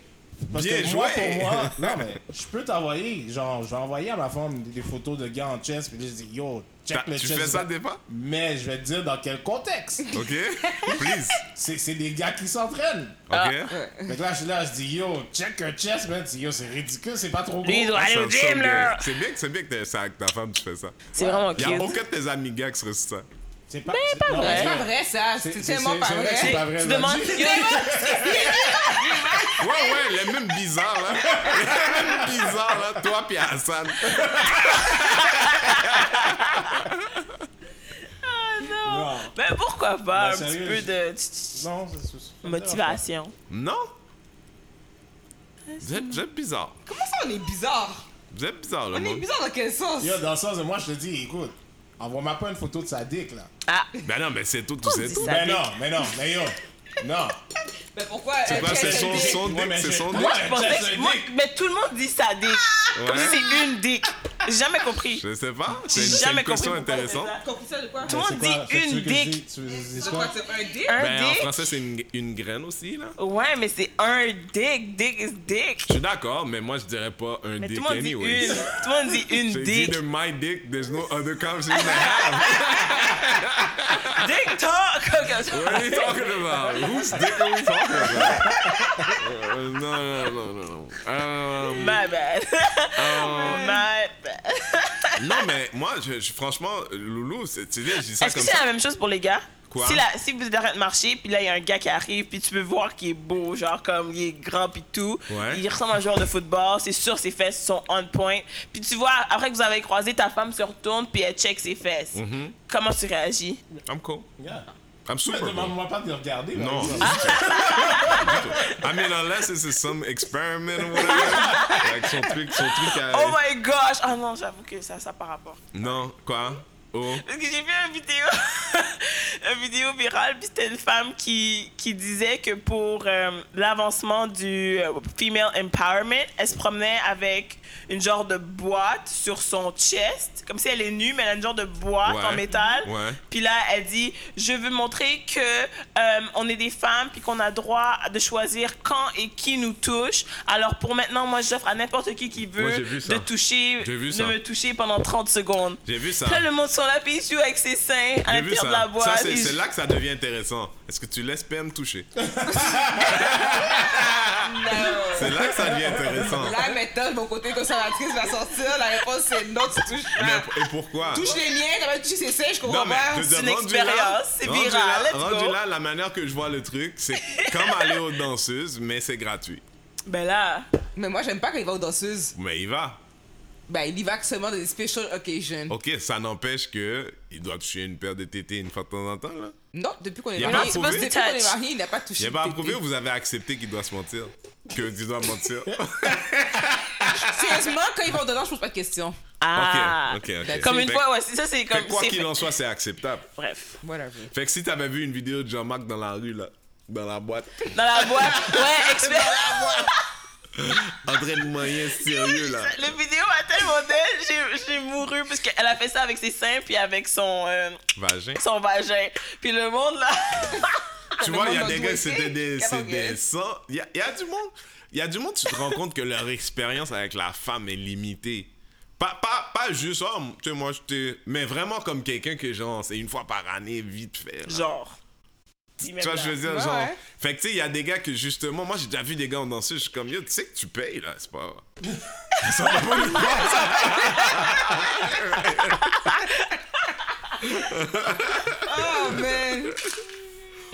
Parce Bien que moi, pour moi, non, mais je peux t'envoyer, genre, je vais envoyer à ma femme des, photos de gars en chess, puis là, je dis, yo, check le tu chess. fais ça des fois? Mais je vais te dire dans quel contexte. ok please C'est c'est des gars qui s'entraînent. ok Fait que là, je suis là, je dis, yo, check un chess, man. Je dis, yo, c'est ridicule, c'est pas trop gros. Lui, il doit aller Ça au gym, là. c'est bien que c'est bien que t'es- c'est avec ta femme tu fais ça C'est vraiment il y a cute. aucun de tes amis gars qui serait sur ça C'est pas, c'est pas vrai. C'est pas vrai, ça. C'est tellement pas vrai. que C'est vrai. pas vrai. Tu là. demandes. Ouais, ouais, les mêmes bizarres, là. Les mêmes bizarres, là. Toi puis Hassan. Non, Ben pourquoi pas Ben, un petit peu de non, c'est- motivation. Non? Vous êtes, vous êtes bizarre. Comment ça, on est bizarre? Vous êtes bizarre, le On est bizarre dans quel sens? Yo, dans le sens de moi, je te dis, écoute, envoie-moi pas une photo de sa dick, là. Ah, Ben non, mais c'est tout, tout, c'est dit tout. dick. non, mais non, mais yo. Non. Mais pourquoi? C'est quoi, c'est son, son dick, c'est son moi, dick? je pensais moi- dick. mais tout le monde dit sa dick. Comme Ouais. si c'est une dick. J'ai jamais compris. Je sais pas. C'est J'ai une, c'est jamais une question intéressante. c'est ça. Compris ça de quoi? Tout le monde C'est dit une dick. De quoi? C'est un dick? Un Ben, en dick? français, c'est une, une graine aussi, là. Ouais, mais c'est un dick. Dick is dick. Je suis d'accord, mais moi, je dirais pas un Mais dick tout le monde dit anyway. une. Tout le monde dit une J'ai dit dick. de my dick, there's no other conversation to have. Dick talk. What are you talking about? Whose dick are we talking about? No, no, no, no, no. Um, My bad. um, My bad. non, mais moi, je, je- franchement, Loulou, c'est- tu sais, je dis ça Est-ce que c'est ça. la même chose pour les gars? Quoi? Si, la, si vous êtes en train de marcher, puis là, il y a un gars qui arrive, puis tu peux voir qu'il est beau, genre comme il est grand, puis tout. Ouais. Il ressemble à un joueur de football, c'est sûr, ses fesses sont on point. Puis tu vois, après que vous avez croisé, ta femme se retourne, puis elle check ses fesses. Mm-hmm. Comment tu réagis? I'm cool. Yeah. I'm Mais super demande-moi pas de le regarder. Non. I mean, unless it's some experiment or whatever. Avec son truc, son truc à... Oh my gosh! Ah non, j'avoue que ça, ça par rapport. Non, quoi? Oh. Parce que j'ai vu une vidéo, une vidéo virale, puis c'était une femme qui, qui disait que pour euh, l'avancement du euh, female empowerment, elle se promenait avec une genre de boîte sur son chest, comme si elle est nue, mais elle a une genre de boîte Ouais. en métal. Puis là, elle dit, je veux montrer que euh, on est des femmes, puis qu'on a droit de choisir quand et qui nous touche. Alors pour maintenant, moi, j'offre à n'importe qui qui veut Ouais, de toucher, de me toucher pendant 30 secondes. J'ai vu ça. Puis là, le monde sont puis ils jouent avec ses seins à l'intérieur de la boîte. Ça, c'est là que ça devient intéressant. Est-ce que tu laisses PM toucher? C'est là que ça devient intéressant. Là, maintenant, mon côté conservatrice va sortir. La réponse, c'est non, tu touches pas. Mais, et pourquoi? Touche les miens, t'as pas touché ses seins, je comprends Non, pas. C'est une expérience, c'est viral, rendu go. là, la manière que je vois le truc, c'est comme aller aux danseuses, mais c'est gratuit. Ben là, Mais moi, j'aime pas quand il va aux danseuses. Mais il va. Ben, il y va que seulement dans des special occasions. Ok, ça n'empêche que il doit toucher une paire de tétés une fois de temps en temps, là. Non, depuis qu'on est approuvé? depuis qu'on est il n'a pas touché. Il n'a pas approuvé ou vous avez accepté qu'il doit se mentir? Que tu dois mentir? Sérieusement, quand il va au dedans, je pose pas de questions. ah. ok, ok, ok. Comme une Fait- fois, ouais, ça c'est comme. quoi qu'il en soit, c'est acceptable. Bref. Whatever. Fait que si t'avais vu une vidéo de Jean-Marc dans la rue, là, dans la boîte, Dans la boîte, ouais, expert. en train de moyen sérieux, là. Le vidéo a tellement d'elle, j'ai- j'ai mouru parce qu'elle a fait ça avec ses seins puis avec son, euh, Vagin. son vagin. Puis le monde là. Tu Le vois, il y a des gars, c'était des, des. Il y y a du monde. Il y a du monde, tu te rends compte que leur expérience avec la femme est limitée. Pas, pas, pas juste, oh, tu sais, moi, j'étais. Mais vraiment comme quelqu'un que, genre, c'est une fois par année, vite fait. là. Genre. Tu vois, je veux dire, genre. ouais. Fait que, tu sais, il y a des gars que, justement, moi, j'ai déjà vu des gars en danseuse, je suis comme, yo, tu sais que tu payes, là, c'est pas. ça va pas nous. Oh, man.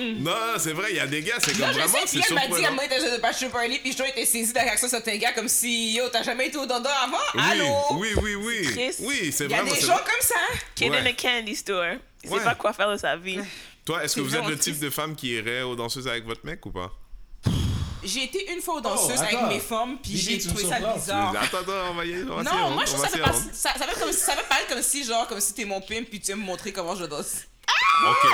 Non, c'est vrai, il y a des gars, c'est comme Non, je vraiment, sais, c'est puis elle m'a dit, elle m'a été de bachelor party, puis je dois être saisi de la réaction de certains gars comme si, yo, t'as jamais été au dandon avant? Oui, Allô? oui, oui, oui. Oui, c'est Il y a vraiment. des gens comme ça. Kid Ouais. in a candy store. Il Ouais. sait pas quoi faire de sa vie. Toi, est-ce que vous êtes le type de femme qui irait aux danseuses avec votre mec ou pas? J'ai été une fois aux danseuses Oh, avec attends. mes femmes, puis j'ai trouvé ça bizarre. Attends, attends, on va y Non, rendre, moi je trouve va ça fait pas, ça, ça fait comme ça fait paraître comme si genre comme si t'es mon pimp puis tu veux me montrer comment je danse. Ok.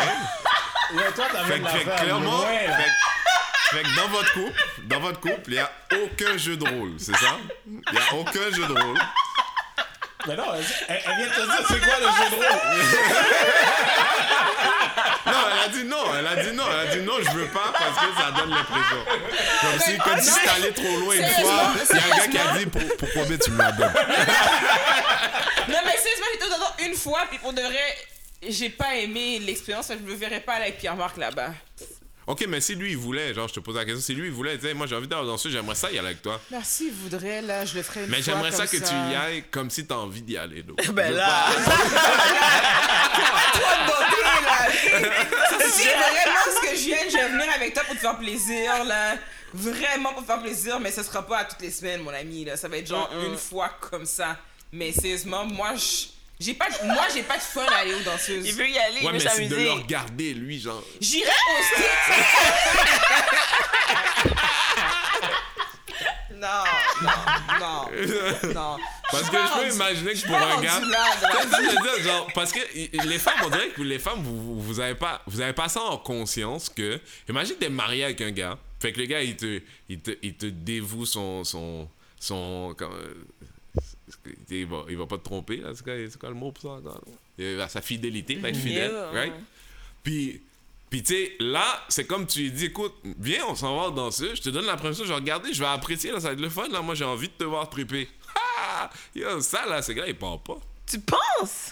Yo, toi, t'as Fait, fait clairement, là. fait, que- fait dans votre couple, dans votre couple, il n'y a aucun jeu de rôle, c'est ça? Il n'y a aucun jeu de rôle. Mais non, elle, elle- vient de te dire c'est quoi le jeu de rôle? Non, elle a dit non, elle a dit non, elle a dit non, je veux pas parce que ça donne l'impression. Comme si, comme si c'était allé trop loin une fois. Il y a un gars qui a dit pour- pourquoi bien tu me la donnes? Non mais sérieusement j'étais au dandon une fois puis pour de vrai j'ai pas aimé l'expérience, je me verrais pas aller avec Pierre-Marc là-bas. Ok, mais si lui il voulait, genre je te pose la question, si lui il voulait, tu sais, moi j'ai envie d'aller danser, j'aimerais ça y aller avec toi. Merci, voudrais là, je le ferais une Mais fois j'aimerais ça comme que tu y ailles comme si t'as envie d'y aller. donc. Ben là. Toi de demander, là, C'est vraiment ce que je viens, je vais venir avec toi pour te faire plaisir, là. Vraiment pour te faire plaisir, mais ce sera pas à toutes les semaines, mon ami, là. Ça va être genre une fois comme ça. Mais sérieusement, moi, je- j'ai pas, de- moi, j'ai pas de fun à aller aux danseuses. Il veut y aller, il Ouais, veut mais c'est de s'amuser. le regarder, lui, genre. J'irai au non, non, non, non. Parce que je peux imaginer que pour un gars. là, dans la C'est ça que je veux dire, genre, parce que les femmes, on dirait que les femmes, vous, vous avez pas, vous avez pas ça en conscience que. Imagine t'es marié avec un gars. Fait que le gars, il te, il te, il te dévoue son. son, son comme, il, va, il va pas te tromper, là. C'est quoi, le mot pour ça? encore? Il va- Sa fidélité, va être fidèle, Yeah. right? Puis, puis tu sais, là, c'est comme tu lui dis, écoute, viens, on s'en va dans ce, je te donne l'impression, je vais regarder, je vais apprécier, là, ça va être le fun, là, moi j'ai envie de te voir triper. Ah! Yo, ça, là, ces gars, ils parlent pas. Tu penses,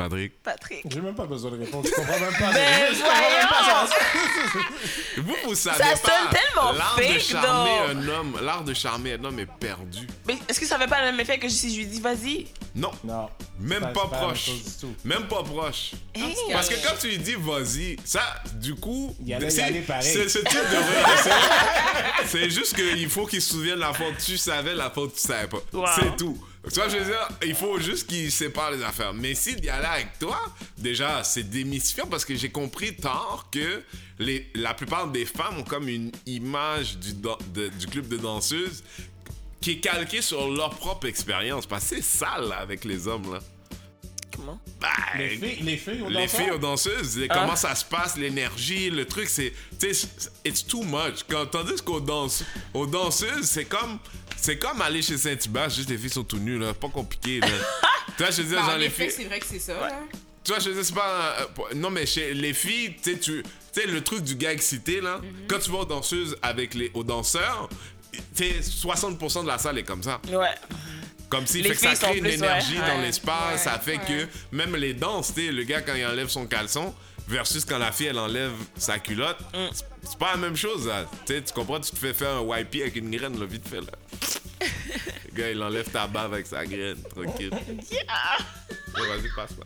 Patrick. Patrick? J'ai même pas besoin de répondre. Je comprends même pas. Ben, Je comprends même pas ça. Vous, vous savez Ça pas, sonne tellement l'art de charmer un homme, l'art de charmer un homme est perdu. Mais est-ce que ça fait pas le même effet que si je lui dis vas-y? Non, Non. même pas, proche. Même pas proche. Hey. Parce que quand tu lui dis vas-y, ça, du coup, Il allait y c'est ce type de c'est juste qu'il faut qu'il se souvienne la faute tu savais, la faute tu savais pas. Wow. C'est tout. Tu vois, je veux dire, il faut juste qu'il sépare les affaires. Mais s'il y allait avec toi, déjà, c'est démystifiant parce que j'ai compris tard que les, la plupart des femmes ont comme une image du, de- du club de danseuses qui est calquée sur leur propre expérience. Parce que c'est sale là, avec les hommes, là. Comment? Ben, Les filles, les filles, au les danseur? filles aux danseuses, et Ah. comment ça se passe, l'énergie, le truc, c'est, tu sais, it's too much. Quand, tandis qu'aux danse, aux danseuses, c'est comme, c'est comme aller chez Saint-Hubert, juste les filles sont tout nues, là, pas compliqué, là. tu vois, je veux dire, Bah, genre en les effet, filles, c'est vrai que c'est ça. là. tu vois, je veux dire, c'est pas, euh, non mais chez les filles, tu sais, tu, tu sais, le truc du gars excité, là, Mhm. quand tu vas aux danseuses avec les, aux danseurs, tu sais, 60% de la salle est comme ça. Ouais. Comme si Les fait que ça crée une plus, énergie ouais. dans Ouais, l'espace, ouais, ça fait ouais. que même les danses, tu sais, le gars quand il enlève son caleçon versus quand la fille elle enlève sa culotte, Mm. c'est- pas la même chose. là. Tu comprends, tu te fais faire un YP avec une graine, là, vite fait là. le gars il enlève ta bave avec sa graine, tranquille. Ouais, Vas-y, passe là.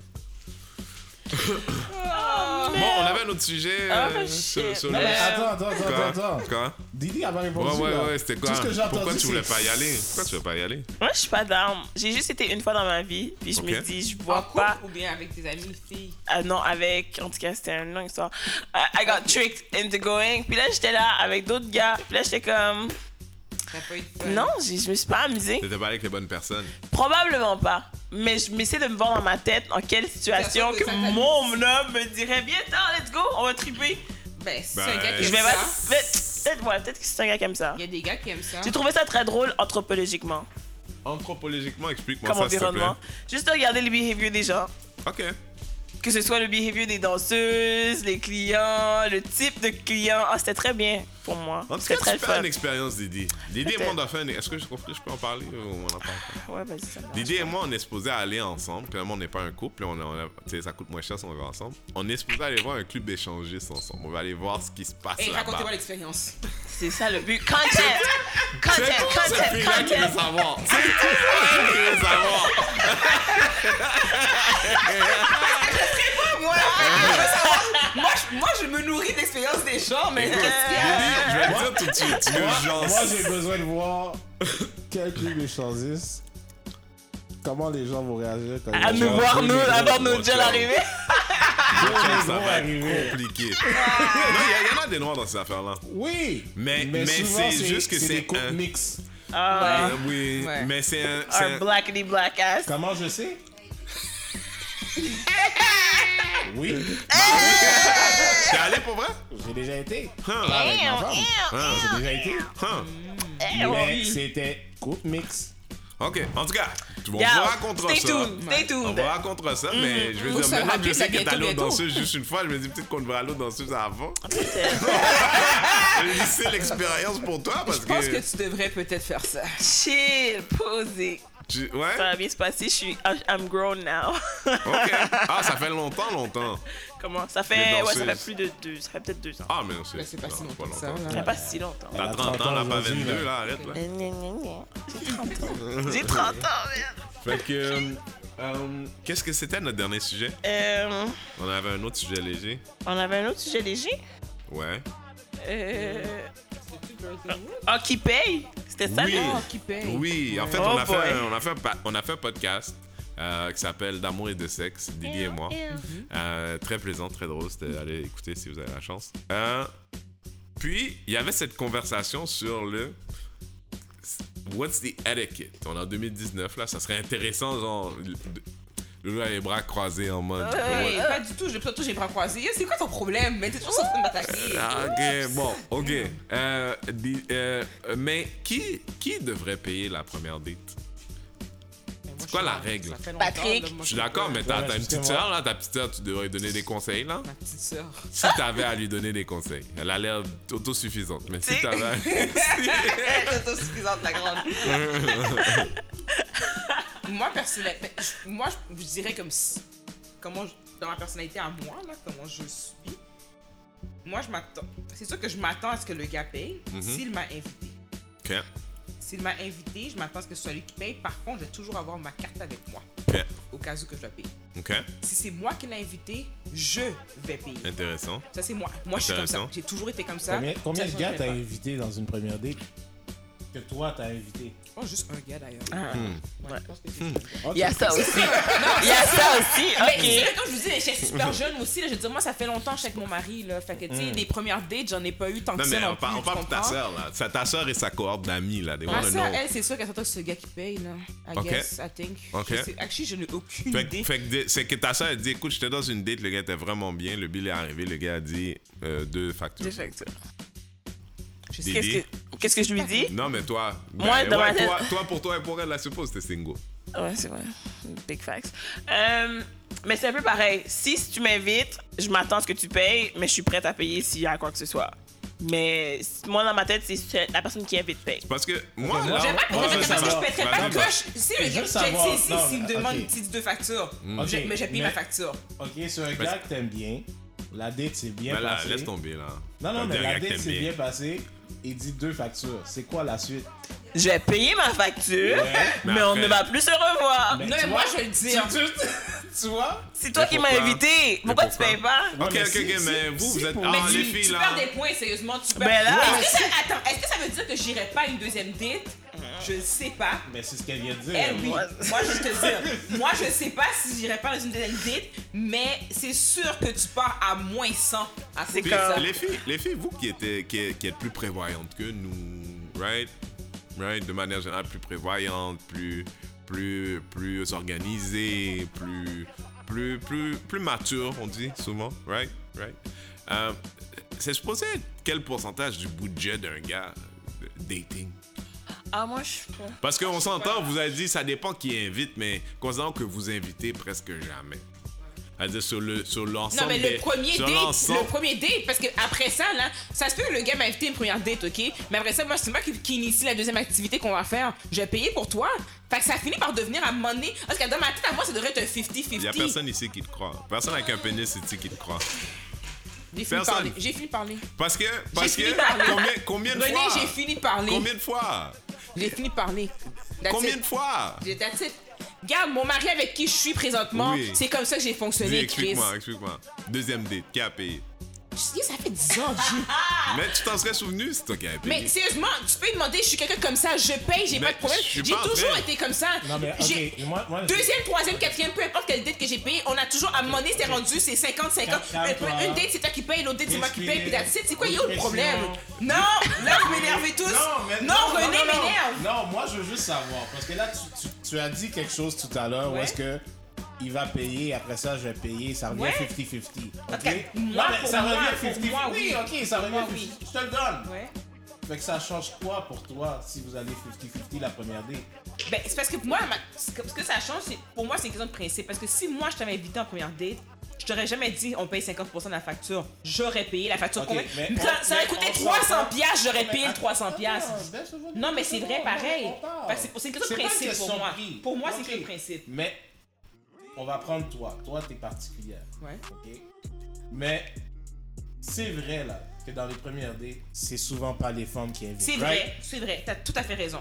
Bon, on avait un autre sujet Oh, euh, sur, sur Non, le- mais attends, attends, attends, Quoi? attends, attends. Quoi? Didi avait répondu. Ouais, ouais, là. ouais, c'était quoi? Tout ce que j'ai Pourquoi tu voulais c'est- pas y aller? Pourquoi tu veux pas y aller? Moi, je suis pas down. J'ai juste été une fois dans ma vie, puis je me Ok. dis, je En vois couple pas. ou bien avec tes amis filles. Ah non, avec. En tout cas, c'était une longue histoire. I, I got tricked into going. Puis là, j'étais là avec d'autres gars. Puis là, j'étais comme. Peut fun. Non, j'ai- je me suis pas amusée. T'étais pas avec les bonnes personnes. Probablement pas. Mais je m'essaie de me voir dans ma tête en quelle situation que mon homme me dirait Viens, attends, let's go, on va triper. Ben, c'est Ben, un gars qui Je aime ça. Peut-être peut-être- ouais, peut-être que c'est un gars qui aime ça. Il y a des gars qui aiment ça. J'ai trouvé ça très drôle anthropologiquement, Anthropologiquement, explique-moi ça, s'il te plaît. environnement. Juste de regarder les behaviors des gens. Ok. Que ce soit le behavior des danseuses, les clients, le type de client. Ah, c'était très bien pour moi. Cas, très tu fais fun. une expérience, Didi. Didi et moi, on a fait une... Est-ce que je, je peux en parler ou on en parle pas? Ouais, vas-y, Didi et moi, on est supposé aller ensemble. Clairement, on n'est pas un couple. On a- on a- tu sais, ça coûte moins cher si on va ensemble. On est supposé aller voir un club d'échangistes ensemble. On va aller voir ce qui se passe Hey, là-bas. racontez-moi l'expérience. C'est ça le but. Content! Content, C'est tout ce content, fille-là qui veut content. savoir. C'est tout ce qui veut savoir. Moi, moi, je, moi, je me nourris d'expérience des gens, mais Écoute, qu'est-ce qu'il y a? Didi, je vais dire tout de suite. Moi, j'ai besoin de voir quel club échangiste. Comment les gens vont réagir quand À ils nous vont voir, nous, avant nos gels arriver. Ça va arriver. être compliqué. non, il y, en a des noirs dans ces affaires-là. Oui, Mais- mais souvent, c'est juste que c'est un- mix. Ah, Euh, oui, Ouais. mais c'est un. c'est our un- blackity black ass. Comment je sais? Oui, T'es allé pour vrai? j'ai déjà été. Huh. Avec ma femme. Huh. J'ai déjà été. Huh. Mais c'était couple mix. Ok, en tout cas, on vous Yo, racontera stay ça. tuned, stay On tuned. vous racontera ça, mais je veux dire, maintenant que je sais que t'es allé aux danseuses juste une fois, je me dis peut-être qu'on devrait aller aux danseuses avant. C'est l'expérience pour toi parce Je pense que. que tu devrais peut-être faire ça. Chill, posé. Tu- Ça va bien se passer, je suis. I'm grown now. Ok. Ah, ça fait longtemps, longtemps. Comment? Ça fait. Ouais, ça fait plus de deux. Ça fait peut-être deux ans. Ah, mais non, c'est. C'est pas non, si longtemps que ça, fait pas si longtemps. T'as Elle a 30 ans, 30 là, pas aujourd'hui, 22, là. arrête, là. J'ai 30 ans. J'ai 30 ans, merde. Fait que. euh, Euh, Qu'est-ce que c'était notre dernier sujet? Euh, On avait un autre sujet léger. on avait un autre sujet léger? Ouais. Euh, ah, qui paye? C'était ça? Oui. Qui paye. Oui, en fait, Oh on, a fait un, on, a fait un on a fait un podcast euh, qui s'appelle D'amour et de sexe, Lily et moi. Euh, très plaisant, très drôle. C'était allez écouter si vous avez la chance. Euh, puis, il y avait cette conversation sur le What's the etiquette? On est en 2019, là. Ça serait intéressant, genre. Gars a les bras croisés en mode. Ouais. Hey, pas du tout, je plutôt j'ai pas croisé. Yo, C'est quoi ton problème? Mais t'es toujours en train de m'attaquer. Ah, ok, bon, ok. Euh, euh, mais qui, qui devrait payer la première date? C'est quoi la règle? Patrick? Je suis d'accord, mais t'as une petite sœur, là. Ta petite sœur, tu devrais lui donner des conseils, là. Ma petite sœur. Si t'avais à lui donner des conseils, elle a l'air autosuffisante, mais si t'avais. à- Elle est autosuffisante, la grande. moi, personnellement, je- moi, je, dirais comme si, comment, dans ma personnalité à moi, là, comment je suis. Moi, je m'attends. C'est sûr que je m'attends à ce que le gars paye Mhm. s'il m'a invité. S'il m'a invité, je m'attends à ce que ce soit lui qui paye. Par contre, je vais toujours avoir ma carte avec moi, ok, au cas où que je dois payer. ok. Si c'est moi qui l'ai invité, je vais payer. Intéressant. Ça, c'est moi. Moi, je suis comme ça. J'ai toujours été comme ça. Combien, combien Ça de gars t'as invité dans une première date? Que toi t'as invité Oh, juste un gars d'ailleurs. Ah. Hmm. Ouais, je pense que c'est- Ok. Il y a ça aussi. Il y a ça aussi. Mais c'est Ok. vrai, comme je vous dis, je suis super jeune aussi. Là, je veux dire, moi, ça fait longtemps que je suis avec mon mari. Là, fait que, tu sais, des premières dates, j'en ai pas eu tant Non, que mais ça non on, plus, on parle de ta sœur, là. C'est ta sœur et sa cohorte d'amis, là. Des Ma know. elle, c'est sûr qu'elle s'attend que c'est le gars qui paye, là. I Ok. guess, I think. Ok. Je sais- actually, je n'ai aucune Fait, idée. fait que c'est que ta soeur a dit écoute, j'étais dans une date, le gars était vraiment bien, le bill est arrivé, le gars a dit euh, deux factures. Deux factures. Qu'est-ce que, qu'est-ce que je lui dis? Non, mais toi, Moi, ben, dans ma tête- toi, toi, pour toi et pour elle, la suppose, t'es single. Ouais, c'est vrai. Big facts. Euh, mais c'est un peu pareil. Si, si tu m'invites, je m'attends à ce que tu payes, mais je suis prête à payer s'il y a quoi que ce soit. Mais moi, dans ma tête, c'est la personne qui invite paye. Parce que moi, Ok, là, moi, J'aime pas Moi, parce je que veux parce que je savoir. pèterais Vas-y, pas de vas-y. coche. Si le Je gars veux savoir- saisi, non, s'il me demande une petite deux factures, Ok, je- mais j'ai payé mais- ma facture. Ok, c'est un gars que t'aimes bien. La date s'est bien ben là, passée. laisse tomber, là. Non, non, mais la date s'est bien passée. Il dit deux factures. C'est quoi la suite? Je vais payer ma facture, Ouais. mais, Mais on ne va plus se revoir. Mais Non, tu mais moi, vois, je vais le tu, dire. tu- tu vois? C'est toi Mais qui m'as invité. Pourquoi tu pourquoi? payes pas? Ok, ok, ok, si- mais vous, si vous êtes. Ah, Mais les tu, filles, tu là. perds des points, sérieusement. Tu perds... Ben là- Est-ce que, ça, attends, est-ce que ça veut dire que j'irai pas à une deuxième date? Je ne sais pas. Mais c'est ce qu'elle vient de dire. Eh oui, moi- je vais te dire, moi je sais pas si j'irai pas dans une deuxième date, mais c'est sûr que tu pars à moins 100 à Puis, ça. les filles, les filles, vous qui, étiez, qui, qui êtes plus prévoyantes que nous, right? Right? De manière générale, plus prévoyantes, plus, plus, plus organisées, plus, plus, plus, plus matures, on dit souvent, right? Right? Euh, c'est supposé être quel pourcentage du budget d'un gars dating? Ah, moi, je. Parce qu'on s'entend, vous avez dit, ça dépend qui invite, mais considérons que vous invitez presque jamais. C'est-à-dire sur le sur l'ensemble Non mais le des- premier date, le premier date, parce que après ça là, ça se peut que le gars m'a invité une première date, ok, mais après ça moi c'est moi qui, qui initie la deuxième activité qu'on va faire. Je vais payer pour toi. Fait que ça finit par devenir à donné, parce que dans ma tête à moi ça devrait être un 50-50. Il y a personne ici qui te croit. Personne avec un pénis ici qui te croit. J'ai fini de personne. parler. J'ai fini de parler. Parce que, parce combien, combien de René, fois? j'ai fini de parler. Combien de fois? J'ai fini de parler. That's Combien it. de fois? J'ai- That's it. Regarde, mon mari avec qui je suis présentement, Oui. c'est comme ça que j'ai fonctionné, Chris. explique-moi, explique-moi. Deuxième date, qui a payé? Ça fait 10 ans. Mais tu t'en serais souvenu, c'est toi qui avais payé. Mais sérieusement, tu peux demander, je suis quelqu'un comme ça, je paye, j'ai pas de problème. J'ai toujours été comme ça. Non, mais moi, moi Deuxième, troisième, quatrième, peu importe quelle date que j'ai payé, on a toujours à monnaie, c'est rendu, c'est 50-50. Calme-toi. Une date, c'est toi qui paye, l'autre date, c'est moi qui paye, puis that's it. C'est quoi, il y a le problème? Non, là, vous m'énervez tous. mais Non, René non, non. m'énerve. Non, moi je veux juste savoir. Parce que là, tu, tu- tu as dit quelque chose tout à l'heure où est-ce que il va payer, après ça je vais payer, ça revient Ouais. 50-50. En Ok? cas, moi, Non, mais pour ça moi, revient pour 50-50. moi, oui, ok, ça Pour revient moi, 50-50. oui. Je te le donne. Ouais. Fait que ça change quoi pour toi si vous allez 50-50 la première date? Ben, c'est parce que moi, ma- ce que- ça change, c'est pour moi, c'est une question de principe. Parce que si moi, je t'avais invité en première date, je t'aurais jamais dit on paye 50% de la facture. J'aurais payé la facture. Ok, Combien- mais ça, on- ça aurait coûté on 300 s'entend- piastres, j'aurais payé le attends, 300 piastres. Non, mais c'est vrai pareil. c'est- c'est une question de principe pour moi. Pour moi, c'est une Ok. question de principe. Mais on va prendre toi. Toi, t'es particulière. Ouais. Ok? Mais c'est vrai là que dans les premières dates, c'est souvent pas les femmes qui invitent. C'est right? vrai, c'est vrai. T'as tout à fait raison.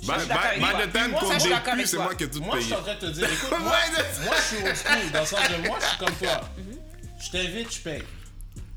By, the time Moi, qu'on c'est moi qui ai tout Moi, je suis payé. en train de te dire, écoute, moi, je suis old school, dans le sens de moi, je suis comme toi. Je t'invite, je paye.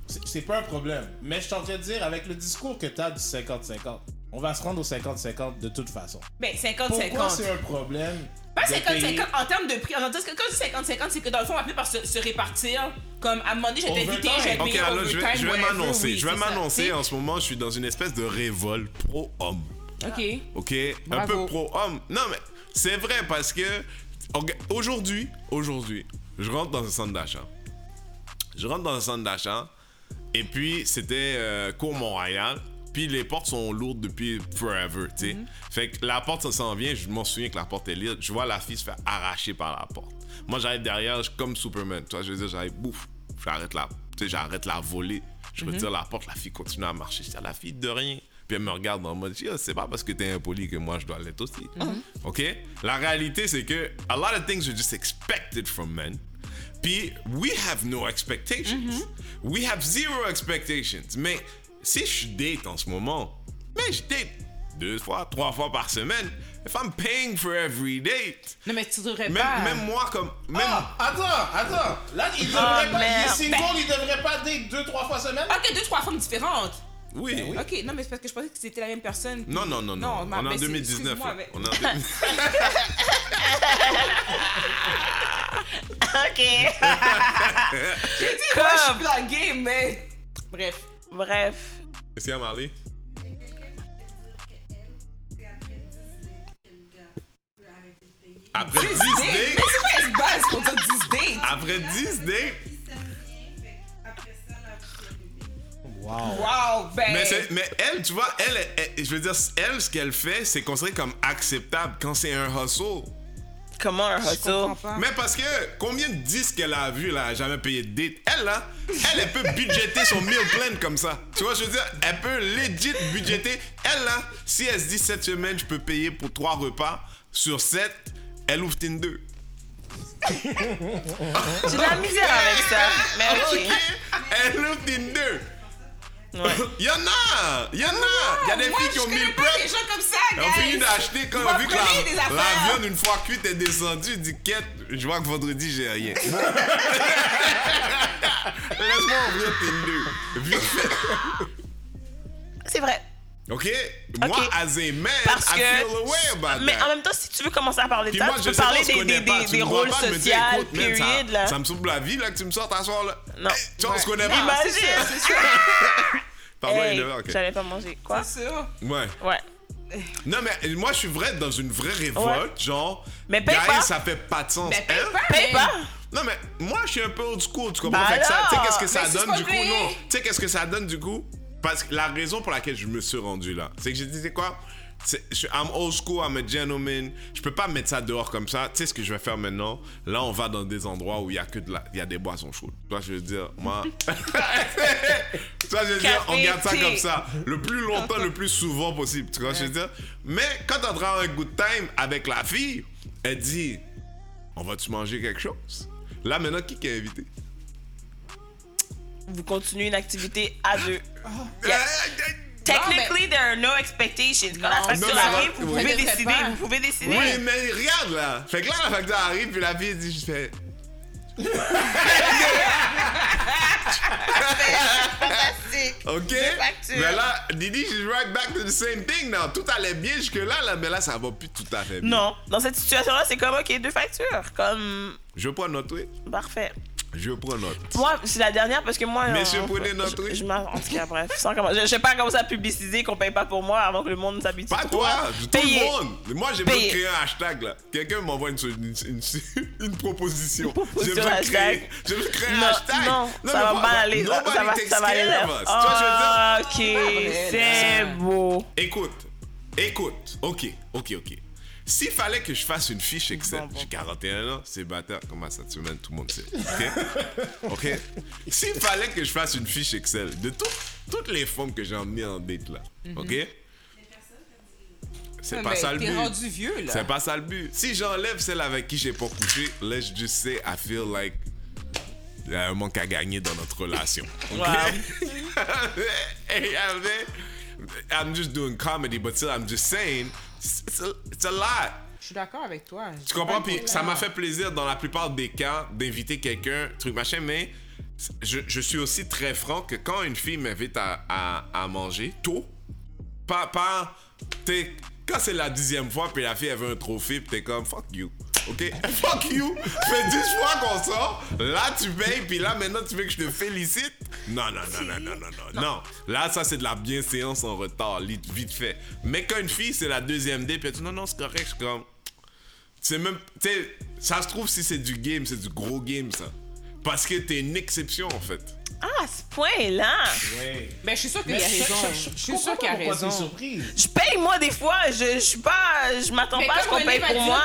C'est- C'est pas un problème. Mais je suis en train de dire, avec le discours que tu as du 50-50, on va se rendre au 50-50 de toute façon. Ben, Pourquoi 50-50. c'est un problème Pas de payer- 50-50 en termes de prix. En disant que quand je dis 50-50, c'est que dans le fond, on va finir par se, se répartir? Comme à un moment donné, j'ai été invité, Overtime. j'ai Ok, alors je vais, je vais m'annoncer. oui, je vais m'annoncer. En ce moment, je suis dans une espèce de révolte pro-homme. Ok. OK? Un peu pro-homme. Non, mais c'est vrai parce que aujourd'hui, aujourd'hui, je rentre dans un centre d'achat. Je rentre dans un centre d'achat et puis c'était euh, Cours Montréal. Puis les portes sont lourdes depuis forever, tu sais. Mhm. Fait que la porte, ça s'en vient. Je m'en souviens que la porte est lourde. Je vois la fille se faire arracher par la porte. Moi, j'arrive derrière, je- comme Superman. Tu vois, je veux dire, j'arrive, bouf, j'arrête la, tu sais, j'arrête la volée. Je Mhm. retire la porte, la fille continue à marcher. Je dis à la fille de rien. Puis elle me regarde en mode, Ah, c'est pas parce que t'es impoli que moi je dois l'être aussi. OK? La réalité, c'est que a lot of things are just expected from men. Puis, we have no expectations. We have zero expectations. Mais si je date en ce moment, mais je date deux fois, trois fois par semaine. If I'm paying for every date, Non, mais tu devrais même, pas. même moi comme... Même, Ah, attends, attends. Là, il devrait Oh, pas. Il est single, il devrait pas date deux, trois fois semaine? Ok, deux, trois femmes différentes. oui. Ok, non, mais c'est parce que je pensais que c'était la même personne. Non, non, non, non. on est en mais c'est- 2019. excuse-moi, là. mais- On est en 2019. Ok. J'ai dit, moi, je suis dans le game, mais. Bref. Bref. A Marley? Après 10 Mais dates, c'est quoi base pour dire 10 dates? après 10 dates, Wow. Wow, ben. mais, mais elle, tu vois, elle, elle- je veux dire, elle, ce qu'elle fait, c'est considéré comme acceptable quand c'est un hustle. Comment un hustle? Mais parce que combien de disques qu'elle a vu, là, a jamais payé de date? Elle, là, elle, elle peut budgéter son meal plan comme ça. Tu vois, je veux dire, elle peut legit budgéter. Elle, là, si elle se dit cette semaine, je peux payer pour trois repas sur 7, elle ouvre Tinder. J'ai de la misère avec ça. Mais. Elle ouvre Tinder. Ouais. Il y en a! Il y en a! Il y a des Moi, filles qui ont mis le prep. des gens comme ça, Elles ont fini guys. d'acheter quand on a vu que la, la viande, une fois cuite, est descendue. Dit, Quête, je vois que vendredi, j'ai rien. Laisse-moi ouvrir Tinder. Vite fait. C'est vrai. OK? Moi, Ok. as a man, Parce I que. feel away about Mais that. en même temps, si tu veux commencer à parler de ça, moi, tu peux parler on des, des, pas. des, des rôles sociaux, man, period, ça, là. Ça me souffle la vie, là, que tu me sortes à soir, là. Non. Hey, tu vois, on se connaît pas. Imagine. C'est sûr, Pardon, Hey, il est là, OK. J'allais pas manger. Quoi? c'est sûr. Ouais. Ouais. Non, mais moi, je suis vrai dans une vraie révolte, genre. Mais paye guys, pas. ça fait pas de sens. Mais paye Hein? pas. Paye mais- pas. Non, mais moi, je suis un peu old school, tu comprends? Bah Fait que ça- tu sais, qu'est-ce que ça Mais donne du coup? Non. Tu sais, qu'est-ce que ça donne du coup? Parce que la raison pour laquelle je me suis rendu là, c'est que j'ai dit, c'est quoi? C'est- je suis- I'm old school, I'm a gentleman. Je peux pas mettre ça dehors comme ça. Tu sais ce que je vais faire maintenant? Là, on va dans des endroits où il y a que de la, il y a des boissons chaudes. Toi, je veux dire, moi. Toi, je veux dire, on garde ça comme ça. Le plus longtemps, le plus souvent possible. Tu vois, je veux dire? Mais quand train d'avoir un good time avec la fille, elle dit, on va-tu manger quelque chose? Là, maintenant, qui qui est invité? Vous continuez une activité à deux. Euh, Yeah. Technically, there are no expectations. Quand la facture arrive, vous pouvez décider. Vous pouvez décider. Oui, mais regarde là. Fait que là, la facture arrive, puis la fille dit, je fais. Fantastique. OK? Mais là, Didi, she's right back to the same thing now. Tout allait bien jusque-là, là, mais là, ça va plus tout à fait bien. Non, dans cette situation-là, c'est comme, OK, deux factures. Comme, Je prends notre oui. parfait. Je prends note. Moi, c'est la dernière parce que moi. Messieurs, euh, prenez notre je- truc. Je, m'en- en tout cas, bref. Sans comment, je, je sais pas comment ça publiciser qu'on paye pas pour moi avant que le monde s'habitue. Pas toi, tout Payez. le monde. Moi, j'ai besoin de créer un hashtag là. Quelqu'un m'envoie une, une, une, une proposition. proposition besoin de créer, besoin de créer un Non, hashtag. non, mais ça va moi, mal aller. Ça, va, ça va aller là. je veux dire, Ah, ok, c'est beau. Écoute, écoute, ok, ok, ok. S'il fallait que je fasse une fiche Excel, j'ai 41 ans, c'est bâtard, comment ça tu mènes, tout le monde sait. Ok? Ok? S'il fallait que je fasse une fiche Excel de tout- toutes les femmes que j'ai emmenées en date là, ok? C'est Ouais, pas mais ça le but. rendu vieux, là. C'est pas ça le but. Si j'enlève celle avec qui j'ai pas couché, let's just say I feel like il y a un manque à gagner dans notre relation. ok? Wow. Et il y avait- I'm just doing comedy, but still, I'm just saying it's a, lot. Je suis d'accord avec toi. Tu comprends? Puis ça m'a fait plaisir dans la plupart des cas d'inviter quelqu'un, truc machin, mais je, je suis aussi très franc que quand une fille m'invite à, à, à manger, tôt, pas, pas, t'es, quand c'est la dixième fois, puis la fille elle veut un trophée, puis t'es comme fuck you. Ok? fuck you! Fait dix fois qu'on sort, là tu payes, puis là maintenant tu veux que je te félicite? Non, non, non, non, non, non, non. Non, là ça c'est de la bienséance en retard, vite fait. Mais quand une fille c'est la deuxième dé, puis dit non, non, c'est correct, je suis comme. C'est même. Tu sais, ça se trouve si c'est du game, c'est du gros game ça. Parce que t'es une exception en fait. Ah, à ce point-là. Ouais. Ben, je suis sûr qu'il Mais a je- raison. je- je- Je suis comprends sûr qu'il a pourquoi t'es raison. surprise. Je paye, moi, des fois. Je, je suis pas. Je m'attends pas à ce qu'on paye pour moi.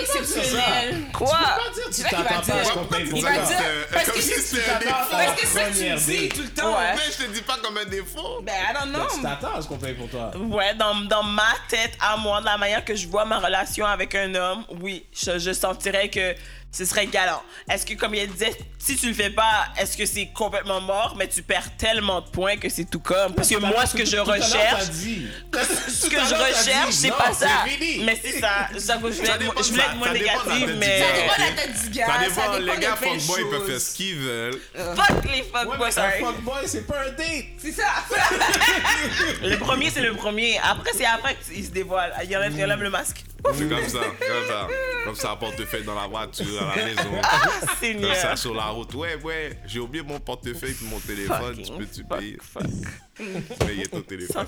Exceptionnel. Quoi? Tu peux pas dire que tu C'est vrai qu'il va t'attends pas à ce dire- qu'on paye pour il toi. va dire- C'était- parce comme que si c'est- c'était un défaut. Parce que c'est ça que tu dis date. tout le temps. Mais je te dis pas comme un défaut. Ben, I don't Ben, Tu know. t'attends à ce qu'on paye pour toi. Ouais, dans, dans ma tête, à moi, de la manière que je vois ma relation avec un homme, oui, je, je sentirais que ce serait galant. Est-ce que, comme il disait, si tu le fais pas, est-ce que c'est complètement mort, mais tu perds tellement de points que c'est tout comme. Parce que Tout moi, ce que je recherche, ce que je recherche, c'est pas ça. Mais c'est ça. ça que je voulais être, moins du mais. Ça dépend les gars fuckboy peuvent faire ce qu'ils veulent. Fuck les fuckboys, sorry. fuckboy, c'est pas un date. C'est ça. Le premier, c'est le premier. Après, c'est après qu'il se dévoile. Il enlève, il enlève le masque. C'est comme ça, comme ça. Comme ça, portefeuille dans la voiture, à la maison. Ah, Comme ça, sur la route. Ouais, ouais, j'ai oublié mon portefeuille et mon téléphone. Tu Fucking peux-tu fuck, payer? ton téléphone.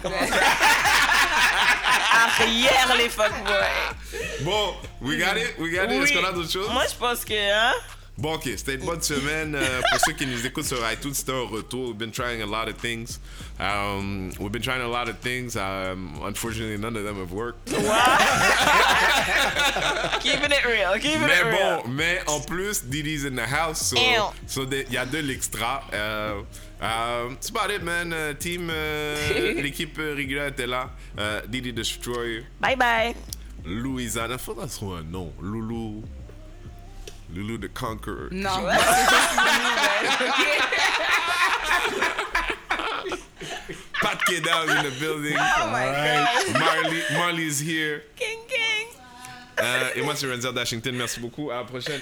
Arrière les fuckboys. Bon, we got it? We got it? Est-ce qu'on a d'autres choses? Moi, je pense que, hein. Bon, ok, c'était une bonne semaine. Euh, pour ceux qui nous écoutent sur iTunes, c'était un retour. We've been trying a lot of things. Um, we've been trying a lot of things. Um, unfortunately, none of them have worked. Keeping it real. Keeping Mais it real. bon, mais en plus, Didi's in the house. So, Ew. so il y a de l'extra. Euh, euh, that's about it, man. Euh, team, euh, l'équipe euh, régulière était là. Euh, Didi Destroyer, Bye bye. Louisiana. Faudra trouver un nom. Loulou. Loulou the Conqueror. No. moi, c'est juste une nouvelle. Pat Kedal in the building. Oh my god. Marley, Marley is here. King King. Euh, et moi, c'est Renzel Dashington. Merci beaucoup. À la prochaine.